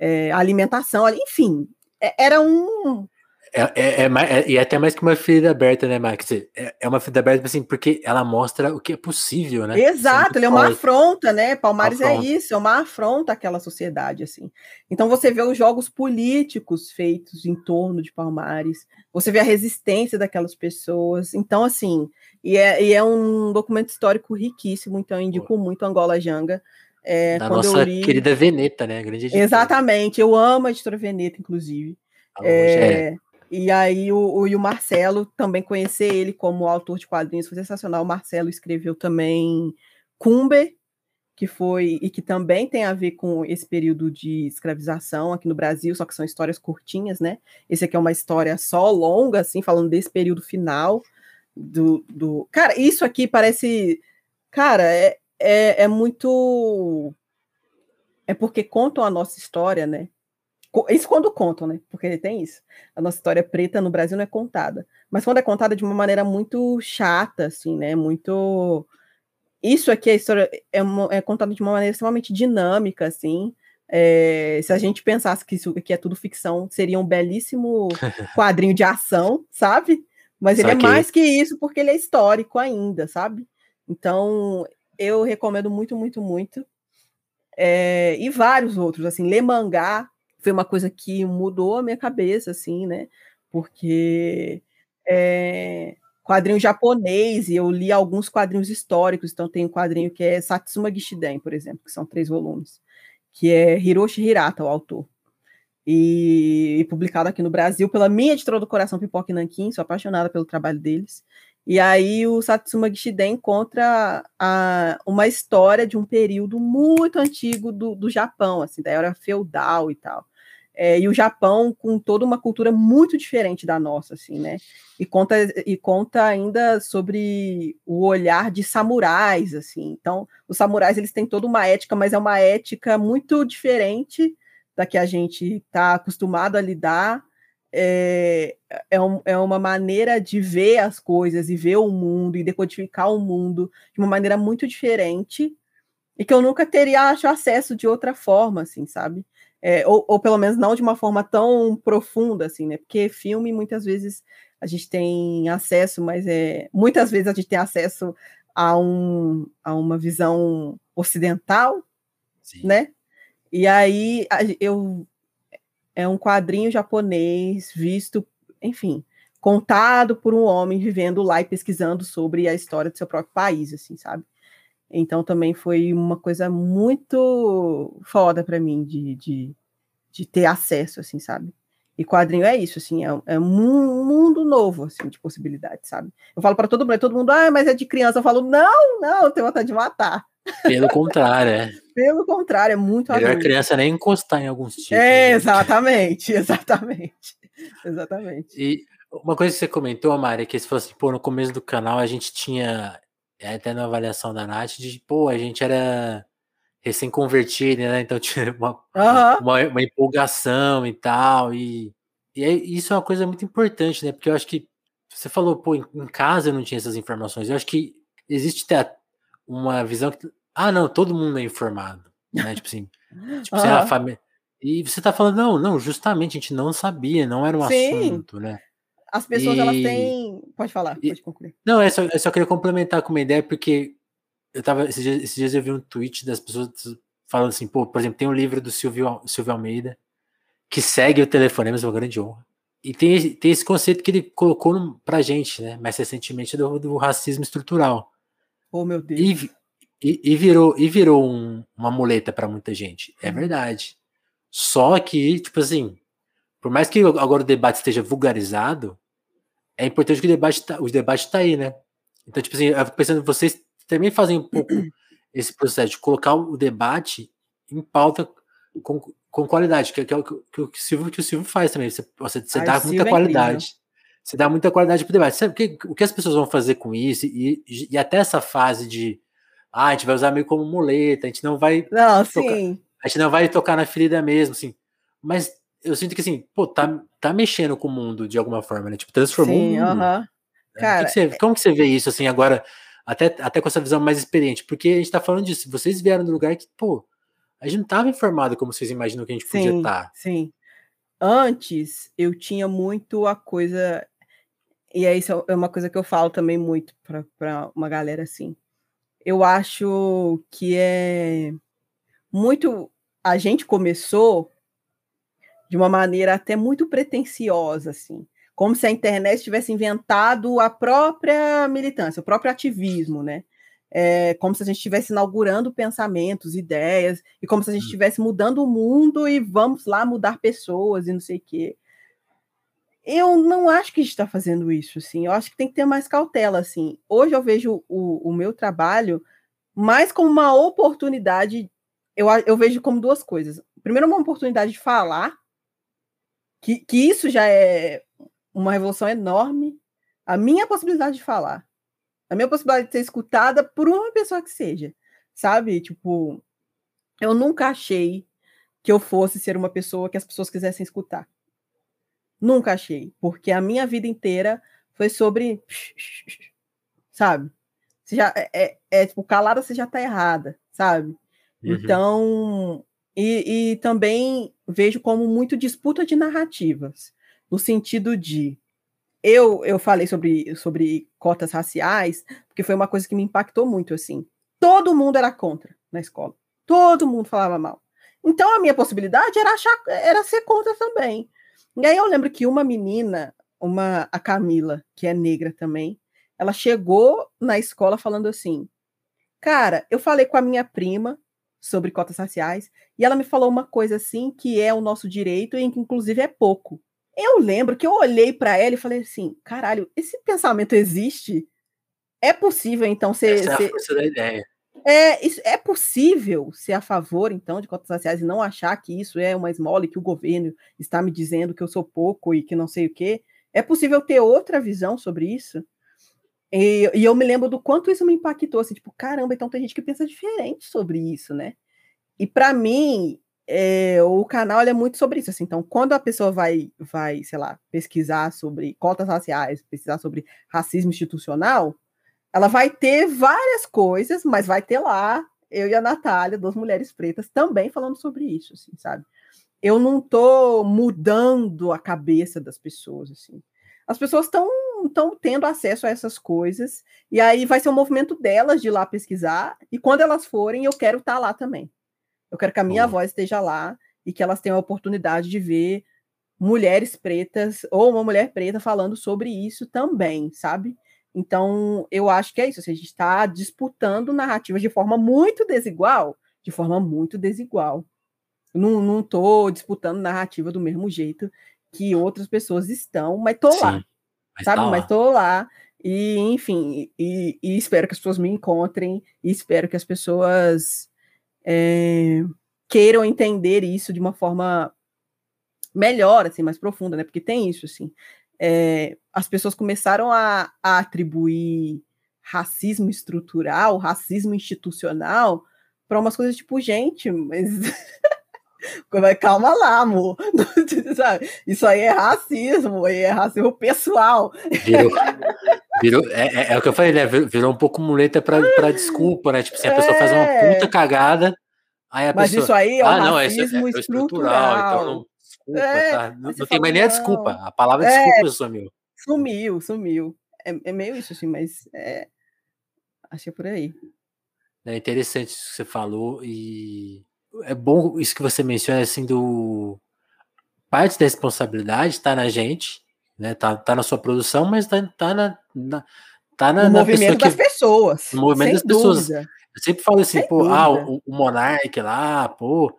é, alimentação, enfim, é, era um. É, é, é, é, e é até mais que uma ferida aberta, né, Max? É, é uma ferida aberta, assim, porque ela mostra o que é possível, né? Exato, ele é uma afronta, né? Palmares afronta. é isso, é uma afronta àquela sociedade, assim. Então você vê os jogos políticos feitos em torno de Palmares, você vê a resistência daquelas pessoas. Então, assim, e é, e é um documento histórico riquíssimo, então eu indico Pô. muito Angola Janga. É, da nossa li... querida Veneta, né? Grande Exatamente, eu amo a editora Veneta, inclusive. é, e aí o, o, e o Marcelo, também conhecer ele como autor de quadrinhos foi sensacional. O Marcelo escreveu também Cumber, que foi e que também tem a ver com esse período de escravização aqui no Brasil, só que são histórias curtinhas, né? Esse aqui é uma história só longa, assim, falando desse período final do, do... cara, isso aqui parece Cara, é, é, é muito. É porque contam a nossa história, né? Isso quando contam, né? Porque tem isso. A nossa história preta no Brasil não é contada. Mas quando é contada de uma maneira muito chata, assim, né? Muito. Isso aqui, a história é, uma, é contada de uma maneira extremamente dinâmica, assim. É, se a gente pensasse que isso aqui é tudo ficção, seria um belíssimo quadrinho de ação, sabe? Mas ele é mais que isso porque ele é histórico ainda, sabe? Então, eu recomendo muito, muito, muito. É, e vários outros, assim, ler mangá foi uma coisa que mudou a minha cabeça, assim, né? Porque é, quadrinho japonês, e eu li alguns quadrinhos históricos, então tem um quadrinho que é Satsuma Gishiden, por exemplo, que são três volumes, que é Hiroshi Hirata, o autor. E, e, publicado aqui no Brasil pela minha editora do Coração Pipoca e Nanquim, sou apaixonada pelo trabalho deles. E aí o Satsuma Gishiden encontra a, uma história de um período muito antigo do, do Japão, assim, da era feudal e tal. É, e o Japão com toda uma cultura muito diferente da nossa, assim, né? E conta, e conta ainda sobre o olhar de samurais, assim. Então, os samurais eles têm toda uma ética, mas é uma ética muito diferente da que a gente está acostumado a lidar. É, é, um, é uma maneira de ver as coisas e ver o mundo e decodificar o mundo de uma maneira muito diferente e que eu nunca teria acho, acesso de outra forma, assim, sabe? É, ou, ou, pelo menos não de uma forma tão profunda, assim, né? Porque filme, muitas vezes, a gente tem acesso, mas é, muitas vezes a gente tem acesso a, um, a uma visão ocidental, Sim. né? E aí eu é um quadrinho japonês visto, enfim, contado por um homem vivendo lá e pesquisando sobre a história do seu próprio país, assim, sabe? Então também foi uma coisa muito foda para mim de, de, de, ter acesso, assim, sabe? E quadrinho é isso, assim, é, é um mundo novo, assim, de possibilidades, sabe? Eu falo para todo mundo, todo mundo, ah, mas é de criança. Eu falo, não, não, eu tenho vontade de matar. Pelo contrário, é. Pelo contrário, é muito Melhor adulto. criança nem encostar em alguns tipos. É, exatamente, exatamente. Exatamente. E uma coisa que você comentou, Mari, é que se fosse, pô, no começo do canal a gente tinha é, até na avaliação da Nath, de, pô, a gente era recém-convertido, né? Então tinha uma, uhum. uma, uma, empolgação e tal. E, e é, isso é uma coisa muito importante, né? Porque eu acho que você falou, pô, em, em casa eu não tinha essas informações. Eu acho que existe até uma visão que. Ah, não, todo mundo é informado. Né? tipo assim. Tipo, uhum. a família. E você tá falando, não, não, justamente a gente não sabia, não era um Sim. assunto, né? as pessoas e... elas têm. Pode falar, e... pode concluir. Não, é só, eu só queria complementar com uma ideia, porque eu tava. Esses dias, esses dias eu vi um tweet das pessoas falando assim, pô, por exemplo, tem um livro do Silvio, Silvio Almeida que segue o telefonema, é uma grande honra. E tem, tem esse conceito que ele colocou no, pra gente, né? Mais recentemente, do, do racismo estrutural. Oh, meu Deus. E, e, e virou, e virou um, uma muleta para muita gente. É verdade. Só que, tipo assim, por mais que agora o debate esteja vulgarizado, é importante que o debate tá, o debate está aí, né? Então, tipo assim, eu fico pensando, vocês também fazem um pouco esse processo de colocar o debate em pauta com, com qualidade, que, que é o que, que, o Silvio, que o Silvio faz também. Você, você, você dá muita é qualidade. Você dá muita qualidade para o debate. Sabe o que, o que as pessoas vão fazer com isso? E, e, até essa fase de ah, a gente vai usar meio como muleta, a gente não vai. Não, tocar, sim. A gente não vai tocar na ferida mesmo, assim. Mas eu sinto que assim, pô, tá, tá mexendo com o mundo de alguma forma, né? Tipo, transformou Sim, o mundo. Uh -huh. Cara, que que você, é como que você vê isso, assim, agora, até, até com essa visão mais experiente? Porque a gente tá falando disso, vocês vieram do lugar que, pô, a gente não tava informado como vocês imaginam que a gente sim, podia estar. Tá. Sim. Antes, eu tinha muito a coisa. E é isso é uma coisa que eu falo também muito para uma galera assim. Eu acho que é muito. A gente começou de uma maneira até muito pretensiosa, assim, como se a internet tivesse inventado a própria militância, o próprio ativismo, né? É, como se a gente estivesse inaugurando pensamentos, ideias, e como se a gente hum. estivesse mudando o mundo e vamos lá mudar pessoas e não sei o quê. Eu não acho que a gente está fazendo isso, assim. Eu acho que tem que ter mais cautela, assim. Hoje eu vejo o, o meu trabalho mais como uma oportunidade. Eu, eu vejo como duas coisas. Primeiro, uma oportunidade de falar que, que isso já é uma revolução enorme. A minha possibilidade de falar. a minha possibilidade de ser escutada por uma pessoa que seja, sabe? Tipo, eu nunca achei que eu fosse ser uma pessoa que as pessoas quisessem escutar. Nunca achei, porque a minha vida inteira foi sobre, sabe? Você já é, é, é tipo calada, você já tá errada, sabe? Uhum. Então, e, e também vejo como muito disputa de narrativas, no sentido de eu, eu falei sobre, sobre cotas raciais, porque foi uma coisa que me impactou muito, assim. Todo mundo era contra na escola. Todo mundo falava mal. Então a minha possibilidade era achar, era ser contra também. E aí eu lembro que uma menina, uma a Camila, que é negra também, ela chegou na escola falando assim: "Cara, eu falei com a minha prima sobre cotas raciais e ela me falou uma coisa assim que é o nosso direito e que inclusive é pouco. Eu lembro que eu olhei para ela e falei assim: caralho, esse pensamento existe? É possível, então, ser. Essa é a força da ideia. É, é possível ser a favor, então, de cotas raciais e não achar que isso é uma esmola e que o governo está me dizendo que eu sou pouco e que não sei o quê? É possível ter outra visão sobre isso? E, e eu me lembro do quanto isso me impactou, assim, tipo, caramba, então tem gente que pensa diferente sobre isso, né? E para mim, é, o canal é muito sobre isso. Assim, então, quando a pessoa vai, vai, sei lá, pesquisar sobre cotas raciais, pesquisar sobre racismo institucional, ela vai ter várias coisas, mas vai ter lá eu e a Natália, duas mulheres pretas, também falando sobre isso, assim, sabe? Eu não tô mudando a cabeça das pessoas, assim. As pessoas estão estão tendo acesso a essas coisas, e aí vai ser um movimento delas de ir lá pesquisar, e quando elas forem, eu quero estar tá lá também. Eu quero que a minha voz esteja lá e que elas tenham a oportunidade de ver mulheres pretas ou uma mulher preta falando sobre isso também, sabe? Então, eu acho que é isso. Assim, a gente está disputando narrativas de forma muito desigual, de forma muito desigual. Não estou disputando narrativa do mesmo jeito que outras pessoas estão, mas estou lá, mas sabe? Tá mas estou lá. E, enfim, e, e, espero que as pessoas me encontrem, e espero que as pessoas é, queiram entender isso de uma forma melhor, assim, mais profunda, né? Porque tem isso, assim. É, as pessoas começaram a, a atribuir racismo estrutural, racismo institucional para umas coisas tipo, gente, mas calma lá, amor. Isso aí é racismo, é racismo pessoal. Virou, virou é, é, é, o que eu falei, né? Virou um pouco muleta para desculpa, né? Tipo, se a pessoa faz uma é. puta cagada, aí a Mas pessoa. isso aí é ah, não, racismo é, é estrutural. Então não, desculpa, é, tá? Não, não tem mais nem a desculpa. A palavra desculpa sumiu. Sumiu, sumiu. É, meio isso, assim, mas é. Acho que é por aí. É interessante isso que você falou e é bom isso que você menciona assim do parte da responsabilidade está na gente, né? Tá, tá na sua produção, mas tá, tá na, na tá na, na movimento das pessoas. No movimento das pessoas. Dúvida. Eu sempre falo assim, sem pô, ah, o, o Monark lá, pô,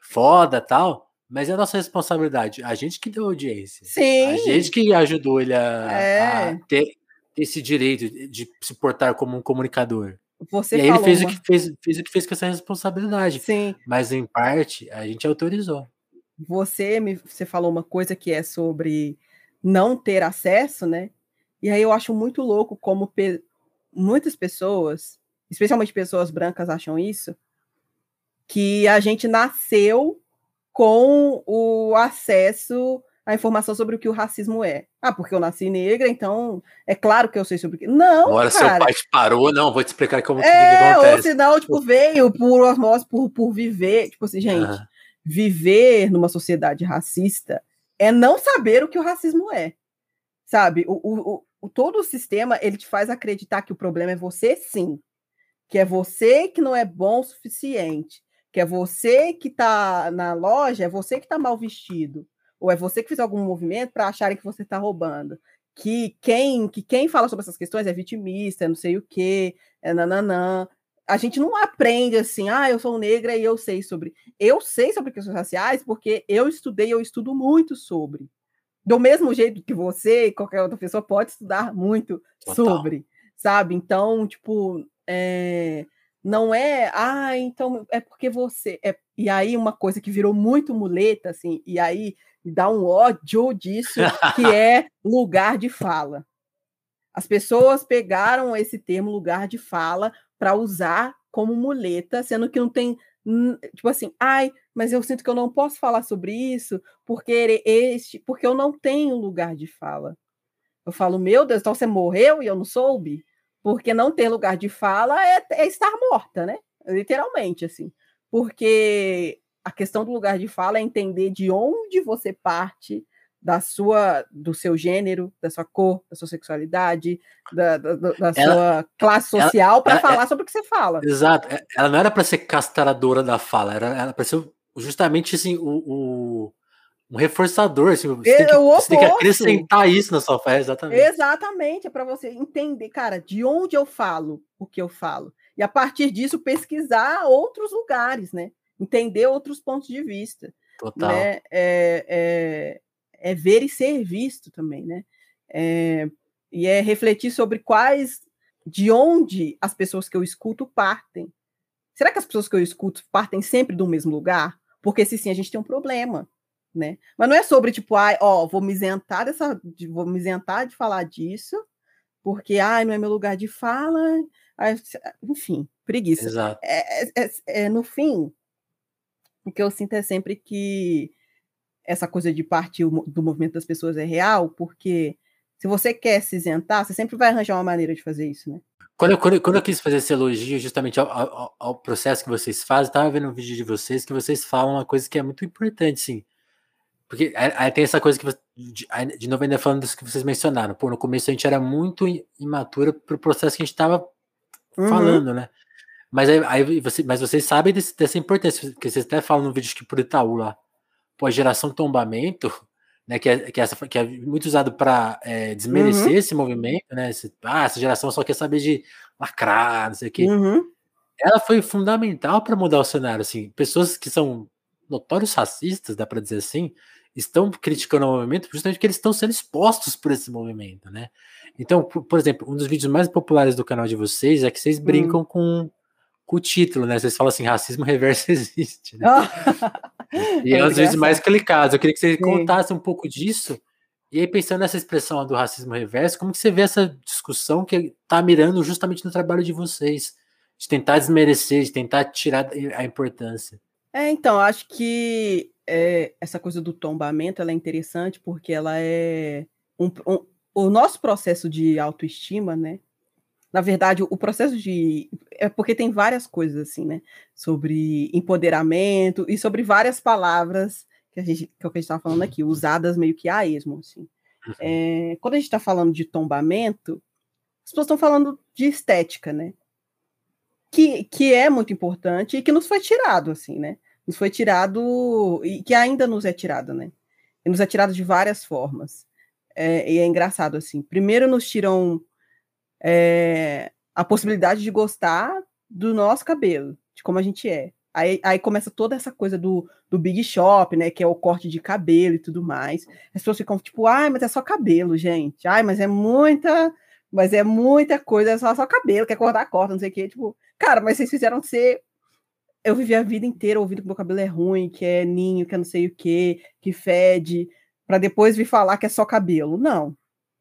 foda tal. Mas é a nossa responsabilidade. A gente que deu audiência. Sim. A gente que ajudou ele a, é. a ter esse direito de se portar como um comunicador. Você e aí ele fez uma... o que fez, fez o que fez com essa responsabilidade. Sim. Mas em parte a gente autorizou. Você me você falou uma coisa que é sobre não ter acesso, né? E aí eu acho muito louco como pe... muitas pessoas, especialmente pessoas brancas, acham isso, que a gente nasceu com o acesso a informação sobre o que o racismo é. Ah, porque eu nasci negra, então é claro que eu sei sobre o que. Não, Agora cara. seu pai te parou, não, vou te explicar como é, que acontece. Ou senão, tipo, veio por osmose, por, por viver. Tipo assim, gente, viver numa sociedade racista é não saber o que o racismo é. Sabe? O, o, o, todo o sistema, ele te faz acreditar que o problema é você, sim. Que é você que não é bom o suficiente. Que é você que tá na loja, é você que tá mal vestido ou é você que fez algum movimento para acharem que você está roubando. Que quem, que quem fala sobre essas questões é vitimista, não sei o quê, é nananã. A gente não aprende assim, ah, eu sou negra e eu sei sobre. Eu sei sobre questões raciais porque eu estudei, eu estudo muito sobre. Do mesmo jeito que você e qualquer outra pessoa pode estudar muito Total. sobre, sabe? Então, tipo, é, não é, ah, então é porque você. É, e aí, uma coisa que virou muito muleta, assim, e aí dá um ódio disso, que é lugar de fala. As pessoas pegaram esse termo lugar de fala para usar como muleta, sendo que não tem tipo assim, ai, mas eu sinto que eu não posso falar sobre isso porque este, porque eu não tenho lugar de fala. Eu falo, meu Deus, então você morreu e eu não soube? Porque não ter lugar de fala é, é estar morta, né? Literalmente, assim. Porque a questão do lugar de fala é entender de onde você parte da sua, do seu gênero, da sua cor, da sua sexualidade, da, da, da ela, sua classe social para falar ela, sobre o que você fala. Exato. É, ela não era para ser castradora da fala, era, era para ser justamente assim, o, o um reforçador. Assim, você, tem que, você tem que acrescentar isso na sua fala, exatamente. Exatamente, é para você entender, cara, de onde eu falo o que eu falo. E a partir disso, pesquisar outros lugares, né? Entender outros pontos de vista. Total. Né? É, é, é ver e ser visto também, né? É, e é refletir sobre quais, de onde as pessoas que eu escuto partem. Será que as pessoas que eu escuto partem sempre do mesmo lugar? Porque se sim, a gente tem um problema, né? Mas não é sobre tipo, ai, ó, vou me isentar dessa, vou me isentar de falar disso, porque ai, não é meu lugar de fala, ai, enfim, preguiça. Exato. É, é, é, é, no fim, o que eu sinto é sempre que essa coisa de partir do movimento das pessoas é real, porque se você quer se isentar, você sempre vai arranjar uma maneira de fazer isso, né? Quando eu, quando, quando eu quis fazer esse elogio justamente ao, ao, ao processo que vocês fazem, estava vendo um vídeo de vocês que vocês falam uma coisa que é muito importante, sim. Porque aí tem essa coisa que de, de novo ainda falando disso que vocês mencionaram. Pô, no começo a gente era muito imatura para o processo que a gente estava uhum. falando, né? Mas aí, aí, você, mas vocês sabem desse, dessa importância, que vocês até falam no vídeo que por Itaú lá, pô, a geração tombamento, né, que é, que é, essa, que é muito usado para é, desmerecer uhum. esse movimento, né? Esse, ah, essa geração só quer saber de lacrar, não sei o quê. Uhum. Ela foi fundamental para mudar o cenário, assim. Pessoas que são notórios racistas, dá para dizer assim, estão criticando o movimento justamente porque eles estão sendo expostos por esse movimento, né? Então, por, por exemplo, um dos vídeos mais populares do canal de vocês é que vocês brincam uhum. com com o título, né? Vocês falam assim, racismo reverso existe, né? e é, é um dos vídeos mais clicados. Eu queria que você Sim. contasse um pouco disso. E aí, pensando nessa expressão do racismo reverso, como que você vê essa discussão que está mirando justamente no trabalho de vocês? De tentar desmerecer, de tentar tirar a importância. É, então, acho que é, essa coisa do tombamento é interessante porque ela é um, um, o nosso processo de autoestima, né? na verdade, o processo de. É porque tem várias coisas, assim, né? Sobre empoderamento e sobre várias palavras que, a gente, que, é o que a gente estava falando aqui, usadas meio que a esmo, assim. É, quando a gente está falando de tombamento, as pessoas estão falando de estética, né? Que, que é muito importante e que nos foi tirado, assim, né? Nos foi tirado e que ainda nos é tirado, né? E nos é tirado de várias formas. É, e é engraçado, assim. Primeiro nos tiram é, a possibilidade de gostar do nosso cabelo, de como a gente é. Aí, aí começa toda essa coisa do, do Big Shop, né? Que é o corte de cabelo e tudo mais. As pessoas ficam tipo, ai, mas é só cabelo, gente. Ai, mas é muita, mas é muita coisa, é só, só cabelo, quer cortar, corta, não sei o quê. Tipo, cara, mas vocês fizeram ser. Eu vivi a vida inteira ouvindo que meu cabelo é ruim, que é ninho, que é não sei o quê, que fede, para depois vir falar que é só cabelo. Não.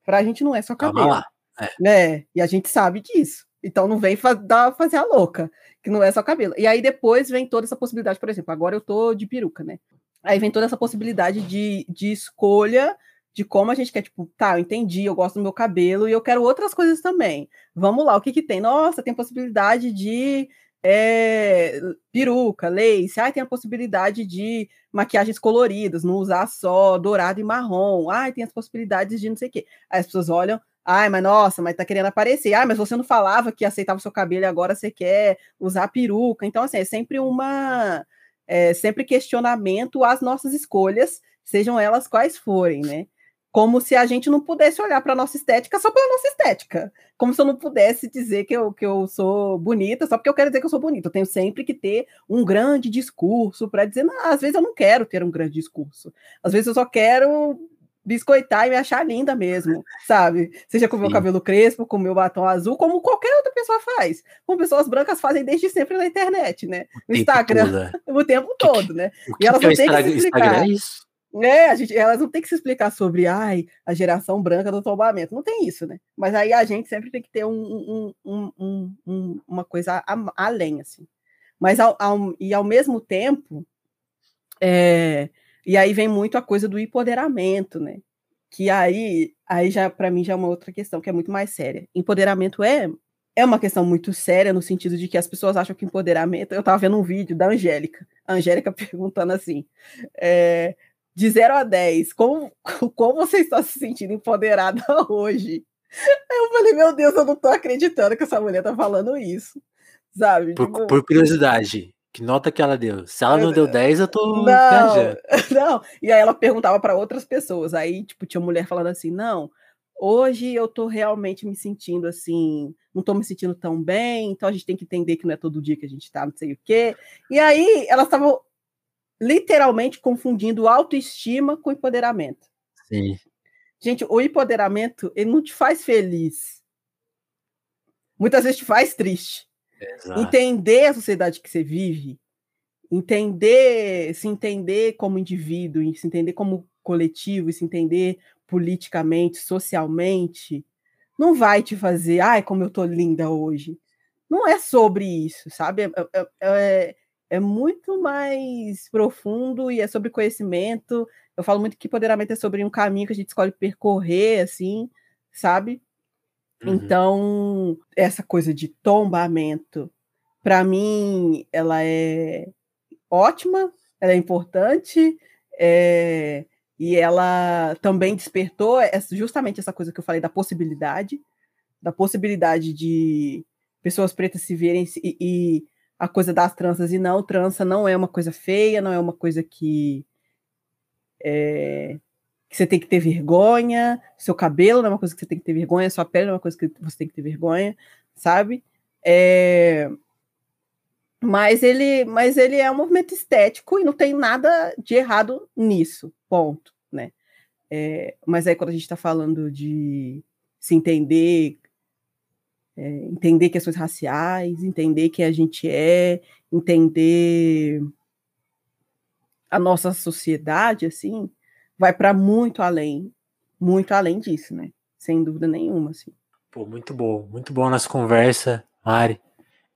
Pra gente não é só cabelo. Calma lá. É. Né? E a gente sabe disso. Então não vem fa dar, fazer a louca, que não é só cabelo. E aí depois vem toda essa possibilidade, por exemplo, agora eu tô de peruca, né? Aí vem toda essa possibilidade de, de escolha de como a gente quer, tipo, tá, eu entendi, eu gosto do meu cabelo e eu quero outras coisas também. Vamos lá, o que que tem? Nossa, tem possibilidade de é, peruca, lace, ai, tem a possibilidade de maquiagens coloridas, não usar só dourado e marrom, ai, tem as possibilidades de não sei o quê. Aí as pessoas olham, Ai, mas nossa, mas tá querendo aparecer. Ai, mas você não falava que aceitava o seu cabelo e agora você quer usar peruca. Então, assim, é sempre uma. É sempre questionamento às nossas escolhas, sejam elas quais forem, né? Como se a gente não pudesse olhar para nossa estética só pela nossa estética. Como se eu não pudesse dizer que eu, que eu sou bonita só porque eu quero dizer que eu sou bonita. Eu tenho sempre que ter um grande discurso para dizer, não, às vezes eu não quero ter um grande discurso. Às vezes eu só quero biscoitar e me achar linda mesmo, sabe? Seja com o meu cabelo crespo, com o meu batom azul, como qualquer outra pessoa faz. Como pessoas brancas fazem desde sempre na internet, né? No Instagram, o tempo todo, né? O que e elas que é que explicar. Instagram é isso? É, a gente, elas não têm que se explicar sobre ai, a geração branca do tombamento. Não tem isso, né? Mas aí a gente sempre tem que ter um, um, um, um uma coisa a, além, assim. Mas ao, ao, e ao mesmo tempo, é, e aí vem muito a coisa do empoderamento, né? Que aí, aí já para mim já é uma outra questão que é muito mais séria. Empoderamento é é uma questão muito séria no sentido de que as pessoas acham que empoderamento. Eu estava vendo um vídeo da Angélica, a Angélica perguntando assim: é, de 0 a 10, como, como você está se sentindo empoderada hoje? Aí eu falei, meu Deus, eu não estou acreditando que essa mulher está falando isso, sabe? Por, tipo, por, curiosidade, que nota que ela deu? Se ela não deu 10, eu tô não, viajando. Não, e aí ela perguntava para outras pessoas, aí, tipo, tinha mulher falando assim, não, hoje eu tô realmente me sentindo assim, não tô me sentindo tão bem, então a gente tem que entender que não é todo dia que a gente tá, não sei o quê. E aí elas estavam literalmente confundindo autoestima com empoderamento. Sim. Gente, o empoderamento, ele não te faz feliz. Muitas vezes te faz triste. Exato. Entender a sociedade que você vive, entender, se entender como indivíduo, se entender como coletivo, se entender politicamente, socialmente, não vai te fazer, ai, como eu tô linda hoje. Não é sobre isso, sabe? É, é, é, é muito mais profundo e é sobre conhecimento. Eu falo muito que empoderamento é sobre um caminho que a gente escolhe percorrer, assim, sabe? Uhum. Então, essa coisa de tombamento, para mim, ela é ótima, ela é importante, é, e ela também despertou essa, justamente essa coisa que eu falei da possibilidade, da possibilidade de pessoas pretas se verem e, e a coisa das tranças e não, trança não é uma coisa feia, não é uma coisa que, é, que você tem que ter vergonha, seu cabelo não é uma coisa que você tem que ter vergonha, sua pele não é uma coisa que você tem que ter vergonha, sabe? É, mas ele, mas ele é um movimento estético e não tem nada de errado nisso, ponto, né? É, mas aí quando a gente está falando de se entender é, entender questões raciais, entender quem a gente é, entender a nossa sociedade, assim, vai para muito além, muito além disso, né? Sem dúvida nenhuma, assim. Pô, muito bom, muito bom nossa conversa, Mari.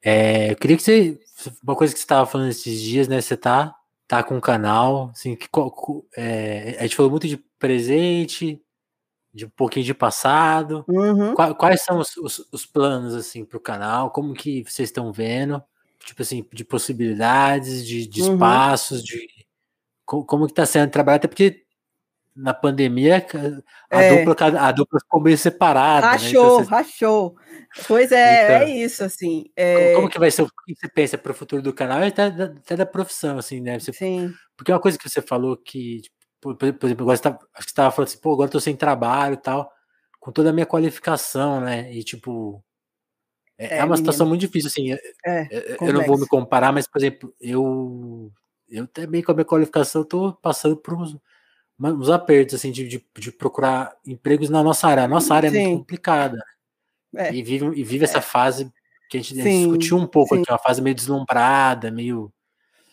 É, eu queria que você, uma coisa que você estava falando esses dias, né? Você tá, tá com um canal, assim, que, é, a gente falou muito de presente, de um pouquinho de passado. Uhum. Quais, quais são os, os, os planos assim para o canal? Como que vocês estão vendo? Tipo assim, de possibilidades, de, de uhum. espaços, de como, como que está sendo trabalhar, até porque na pandemia a, é. dupla, a dupla ficou meio separada. Rachou, né? então, rachou. Pois é, então, é isso, assim. É... Como, como, que vai ser o que você pensa para o futuro do canal e até, até da profissão, assim, né? Você, Sim. Porque uma coisa que você falou que por, por exemplo, agora você tá, acho que você estava falando assim, pô, agora eu tô sem trabalho e tal, com toda a minha qualificação, né? E tipo, é, é uma situação muito difícil, assim. É, é eu não vou me comparar, mas, por exemplo, eu, eu também com a minha qualificação tô passando por uns, uns apertos, assim, de, de, de, procurar empregos na nossa área. A nossa área Sim. é muito complicada. É. E vive, e vive essa fase que a gente, a gente discutiu um pouco aqui, uma fase meio deslumbrada, meio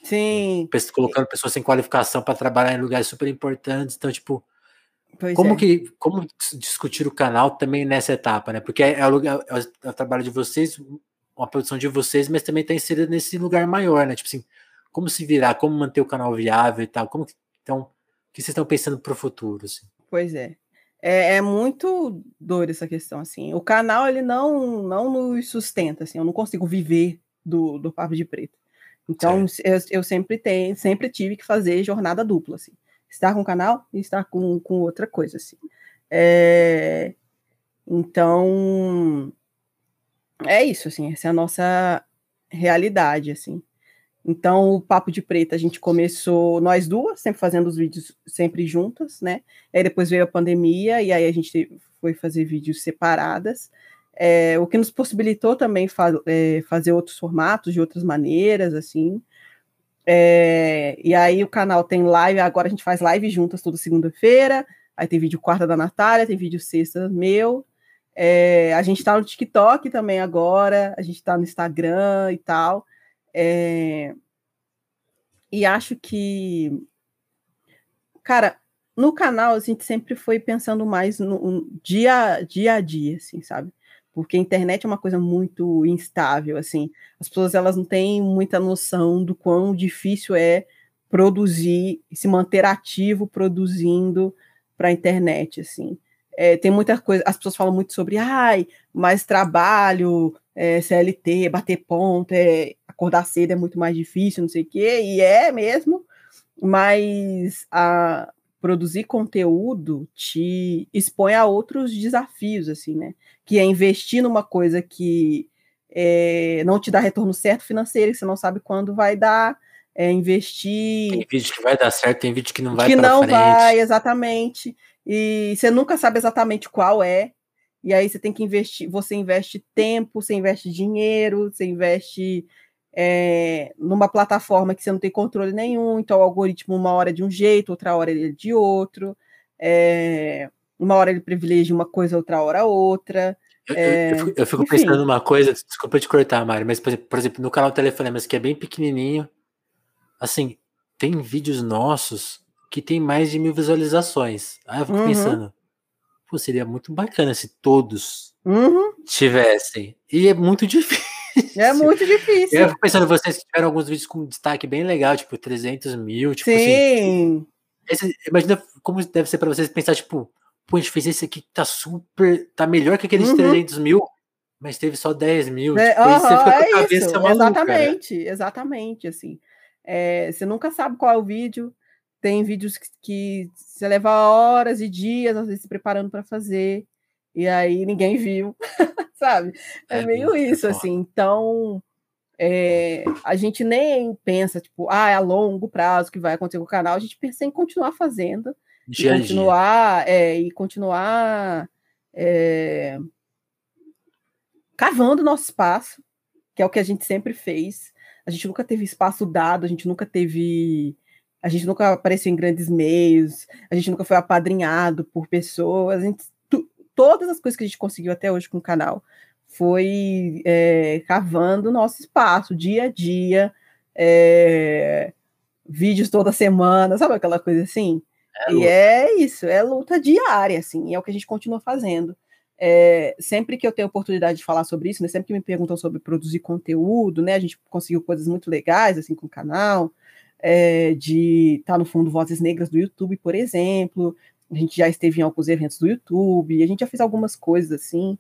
Sim. Colocando pessoas sem qualificação para trabalhar em lugares super importantes. Então, tipo, pois como é. que como discutir o canal também nessa etapa, né? Porque é, é, o, é, é, o, trabalho de vocês, uma produção de vocês, mas também está inserido nesse lugar maior, né? Tipo assim, como se virar, como manter o canal viável e tal. Como então, o que vocês estão pensando para o futuro? Assim? Pois é. é. É, muito doido essa questão, assim. O canal, ele não, não nos sustenta, assim. Eu não consigo viver do, do Papo de Preto. Então, eu, eu, sempre tenho, sempre tive que fazer jornada dupla, assim. Estar com o canal e estar com, com outra coisa, assim. É, então, é isso, assim, essa é a nossa realidade, assim. Então, o Papo de Preta, a gente começou, nós duas, sempre fazendo os vídeos sempre juntas, né? Aí depois veio a pandemia, e aí a gente foi fazer vídeos separadas. É, o que nos possibilitou também fa é, fazer outros formatos de outras maneiras, assim. É, e aí o canal tem live, agora a gente faz live juntas toda segunda-feira. Aí tem vídeo quarta da Natália, tem vídeo sexta meu. É, a gente está no TikTok também agora, a gente está no Instagram e tal. É, e acho que Cara, no canal a gente sempre foi pensando mais no, no dia, dia a dia, assim, sabe? Porque a internet é uma coisa muito instável, assim. As pessoas elas não têm muita noção do quão difícil é produzir, se manter ativo produzindo para a internet, assim. É, tem muita coisa, as pessoas falam muito sobre, ai, mais trabalho, é, CLT, bater ponto, é, acordar cedo é muito mais difícil, não sei o quê, e é mesmo, mas a, produzir conteúdo te expõe a outros desafios, assim, né? Que é investir numa coisa que é, não te dá retorno certo financeiro, que você não sabe quando vai dar, é, investir. Tem vídeo que vai dar certo, tem vídeo que não vai Que não frente. vai, exatamente. E você nunca sabe exatamente qual é. E aí você tem que investir, você investe tempo, você investe dinheiro, você investe é, numa plataforma que você não tem controle nenhum, então o algoritmo uma hora é de um jeito, outra hora ele é de outro, é, uma hora ele privilegia uma coisa, outra hora outra. Eu, é, eu, fico, eu fico pensando numa coisa, desculpa te cortar, Mari, mas por exemplo, por exemplo no canal Telefonemas, que é bem pequenininho, assim, tem vídeos nossos que tem mais de mil visualizações. Aí eu fico uhum. pensando, pô, seria muito bacana se todos uhum. tivessem. E é muito difícil. É muito difícil. Eu fico pensando, vocês tiveram alguns vídeos com destaque bem legal, tipo 300 mil, tipo assim, Sim. assim. Esse, imagina como deve ser para vocês pensar, tipo, pô, a gente fez esse aqui que tá super. tá melhor que aqueles uhum. 300 mil, mas teve só 10 mil. É, tipo, uhum, você fica com a é cabeça maluca, Exatamente, né? exatamente, assim. É, você nunca sabe qual é o vídeo. Tem vídeos que, que você leva horas e dias, às vezes, se preparando para fazer, e aí ninguém viu, sabe? É, é meio isso, assim. Então, é, a gente nem pensa, tipo, ah, é a longo prazo que vai acontecer com o canal, a gente pensa em continuar fazendo, dia e continuar, é, e continuar é, cavando nosso espaço, que é o que a gente sempre fez. A gente nunca teve espaço dado, a gente nunca teve a gente nunca apareceu em grandes meios, a gente nunca foi apadrinhado por pessoas, gente, todas as coisas que a gente conseguiu até hoje com o canal foi é, cavando o nosso espaço, dia a dia, é, vídeos toda semana, sabe aquela coisa assim? É e é isso, é luta diária, assim, é o que a gente continua fazendo. É, sempre que eu tenho oportunidade de falar sobre isso, né, sempre que me perguntam sobre produzir conteúdo, né, a gente conseguiu coisas muito legais assim com o canal, é, de estar tá no fundo Vozes Negras do YouTube, por exemplo. A gente já esteve em alguns eventos do YouTube, a gente já fez algumas coisas assim.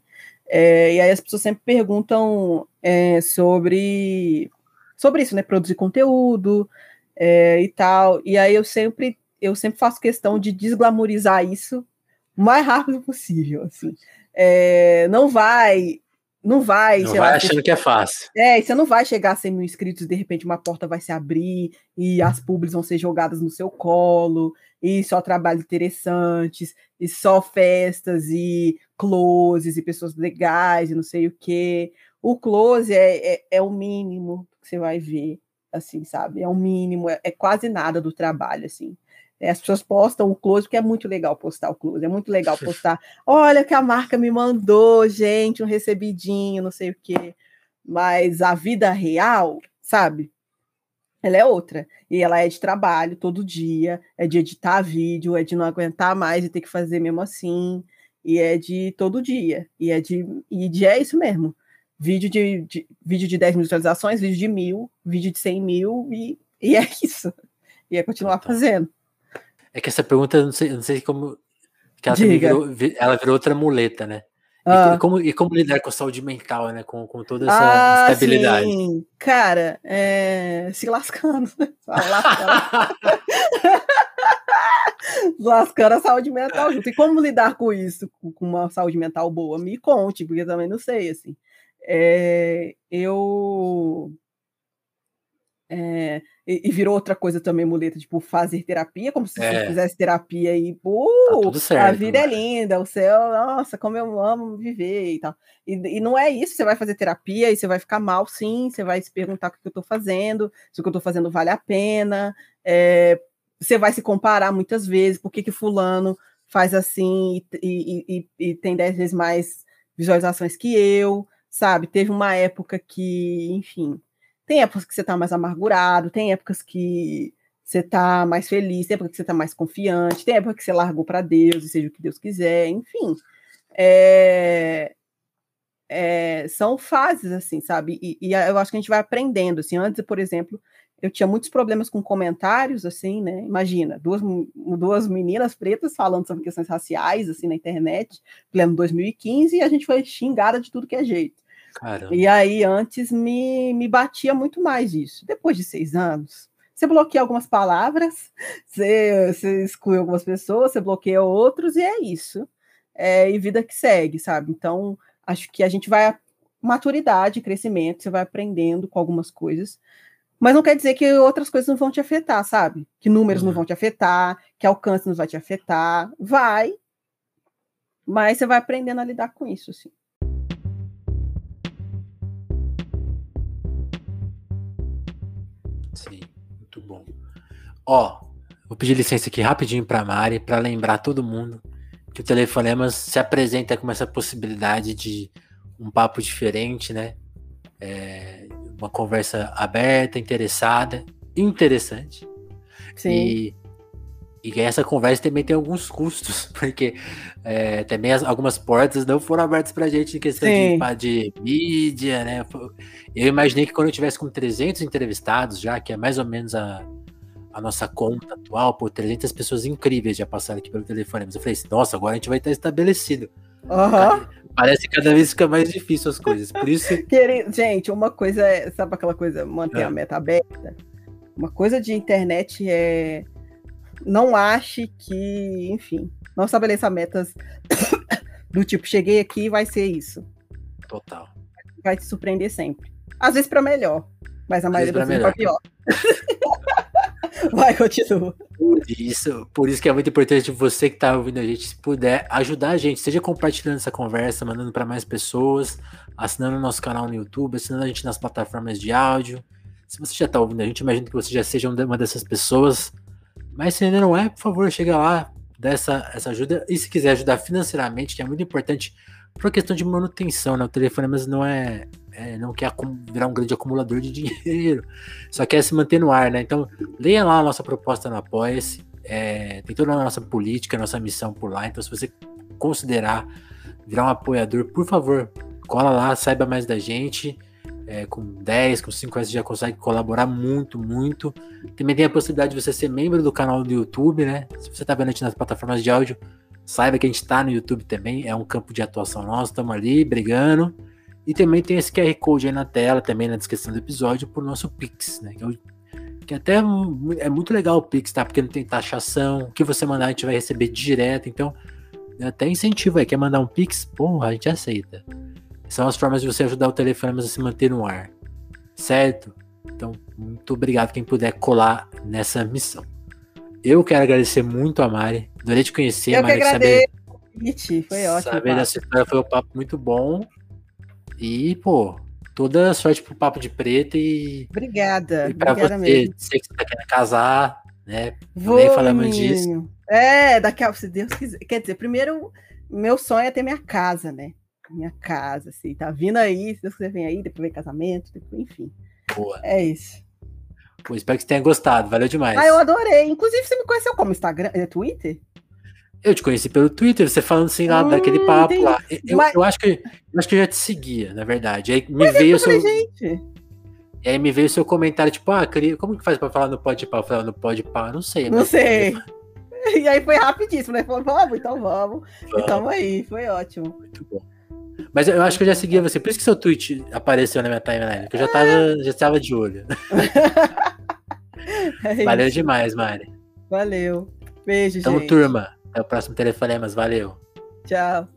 É, e aí as pessoas sempre perguntam é, sobre, sobre isso, né? Produzir conteúdo é, e tal. E aí eu sempre, eu sempre faço questão de desglamorizar isso o mais rápido possível. Assim. É, não vai não vai. Não vai lá, achando que é fácil. É, você não vai chegar a 100 mil inscritos e de repente uma porta vai se abrir e as pubs vão ser jogadas no seu colo e só trabalhos interessantes e só festas e closes e pessoas legais e não sei o que. O close é, é, é, o mínimo que você vai ver, assim, sabe? É o mínimo, é, é quase nada do trabalho, assim. É, as pessoas postam o close, porque é muito legal postar o close, é muito legal postar. Olha que a marca me mandou, gente, um recebidinho, não sei o quê. Mas a vida real, sabe? Ela é outra. E ela é de trabalho todo dia, é de editar vídeo, é de não aguentar mais e ter que fazer mesmo assim. E é de todo dia. E é de, e de é isso mesmo. Vídeo de, de, vídeo de 10 mil visualizações, vídeo de mil, vídeo de 100 mil, e, e é isso. E é continuar fazendo. É que essa pergunta, não sei, não sei como. Que ela, virou, ela virou outra muleta, né? Ah. E, como, e como lidar com a saúde mental, né? Com, com toda essa ah, instabilidade. Sim. Cara, é... se lascando. lascando a saúde mental junto. E como lidar com isso, com uma saúde mental boa? Me conte, porque eu também não sei, assim. É... eu é, e, e, virou outra coisa também, muleta, tipo, fazer terapia, como se é. você fizesse terapia e, pô, tá certo, a vida é linda, o céu, nossa, como eu amo viver e tal. E, e, não é isso, você vai fazer terapia e você vai ficar mal, sim, você vai se perguntar o que eu tô fazendo, se o que eu tô fazendo vale a pena, é, você vai se comparar muitas vezes, por que que fulano faz assim e, e tem dez vezes mais visualizações que eu, sabe? Teve uma época que, enfim tem épocas que você está mais amargurado, tem épocas que você tá mais feliz, tem época que você tá mais confiante, tem época que você largou para Deus, e seja o que Deus quiser, enfim. É, é, são fases, assim, sabe? E, e, eu acho que a gente vai aprendendo, assim, antes, por exemplo, eu tinha muitos problemas com comentários, assim, né? Imagina, duas, duas meninas pretas falando sobre questões raciais, assim, na internet, pleno 2015, e a gente foi xingada de tudo que é jeito. Caramba. E aí, antes, me, me batia muito mais isso. Depois de seis anos, você bloqueia algumas palavras, você, você exclui algumas pessoas, você bloqueia outros, e é isso. É, e vida que segue, sabe? Então, acho que a gente vai. Maturidade, crescimento, você vai aprendendo com algumas coisas. Mas não quer dizer que outras coisas não vão te afetar, sabe? Que números uhum. não vão te afetar, que alcance não vai te afetar. Vai. Mas você vai aprendendo a lidar com isso, assim. Ó, vou pedir licença aqui rapidinho para Mari para lembrar todo mundo que o Telefonemas se apresenta com essa possibilidade de um papo diferente, né? É, uma conversa aberta, interessada, interessante. Sim. E, e essa conversa também tem alguns custos, porque é, também as, algumas portas não foram abertas pra gente em questão de, de, mídia, né? Eu imaginei que quando eu tivesse com 300 entrevistados já, que é mais ou menos a, a nossa conta atual, por 300 pessoas incríveis já passaram aqui pelo telefone. Mas eu falei assim, nossa, agora a gente vai estar estabelecido. Uhum. Parece que cada vez fica mais difícil as coisas. Por isso. gente, uma coisa é, sabe aquela coisa, manter é. a meta aberta? Uma coisa de internet é. Não ache que, enfim, não estabeleça metas do tipo, cheguei aqui vai ser isso. Total. Vai te surpreender sempre. Às vezes para melhor, mas a maioria das vezes para pior. Vai, continua. Por isso, por isso que é muito importante você que está ouvindo a gente, se puder ajudar a gente, seja compartilhando essa conversa, mandando para mais pessoas, assinando o nosso canal no YouTube, assinando a gente nas plataformas de áudio. Se você já está ouvindo a gente, imagino que você já seja uma dessas pessoas. Mas se ainda não é, por favor, chega lá, dá essa, essa ajuda. E se quiser ajudar financeiramente, que é muito importante por questão de manutenção, né? O telefone mas não é é, não quer virar um grande acumulador de dinheiro, só quer se manter no ar, né? Então, leia lá a nossa proposta no Apoia-se, é, tem toda a nossa política, a nossa missão por lá. Então, se você considerar virar um apoiador, por favor, cola lá, saiba mais da gente. É, com 10, com 5 reais você já consegue colaborar muito, muito. Também tem a possibilidade de você ser membro do canal do YouTube, né? Se você está vendo a gente nas plataformas de áudio, saiba que a gente está no YouTube também, é um campo de atuação nosso, estamos ali brigando. E também tem esse QR Code aí na tela, também na descrição do episódio, pro nosso Pix, né? Que, eu, que até é muito legal o Pix, tá? Porque não tem taxação. O que você mandar a gente vai receber direto. Então, até incentivo aí. Quer mandar um Pix? Porra, a gente aceita. São as formas de você ajudar o telefone a se manter no ar. Certo? Então, muito obrigado quem puder colar nessa missão. Eu quero agradecer muito a Mari. Adorei te conhecer, eu Mari. Que agradeço. Saber, foi ótimo. Saber dessa história foi um papo muito bom. E, pô, toda sorte pro Papo de Preto e. Obrigada. E pra obrigada você, mesmo. sei que você tá querendo casar, né? Vou, Nem falamos disso. É, daqui a se Deus quiser. Quer dizer, primeiro, meu sonho é ter minha casa, né? Minha casa, assim, tá vindo aí, se Deus quiser vem aí, depois vem casamento, depois, enfim. Boa. É isso. Pô, espero que você tenha gostado, valeu demais. Ah, eu adorei. Inclusive, você me conheceu como Instagram, é Twitter? Eu te conheci pelo Twitter, você falando assim lá hum, daquele papo entendi. lá. Eu, Mas... eu, acho que, eu acho que eu já te seguia, na verdade. Aí me Mas é veio o seu. Gente. E aí me veio o seu comentário, tipo, ah, queria... como que faz pra falar no pode pá? Falar no pode pá? Não sei. Não sei. E aí foi rapidíssimo, né? Falou, vamos, então vamos. vamos. E tamo aí, foi ótimo. Muito bom. Mas eu acho que eu já seguia você, por isso que seu tweet apareceu na minha timeline, que eu já tava, já tava de olho. é Valeu demais, Mari. Valeu. Beijo, Tamo, gente. turma. Até o próximo telefonema, valeu. Tchau.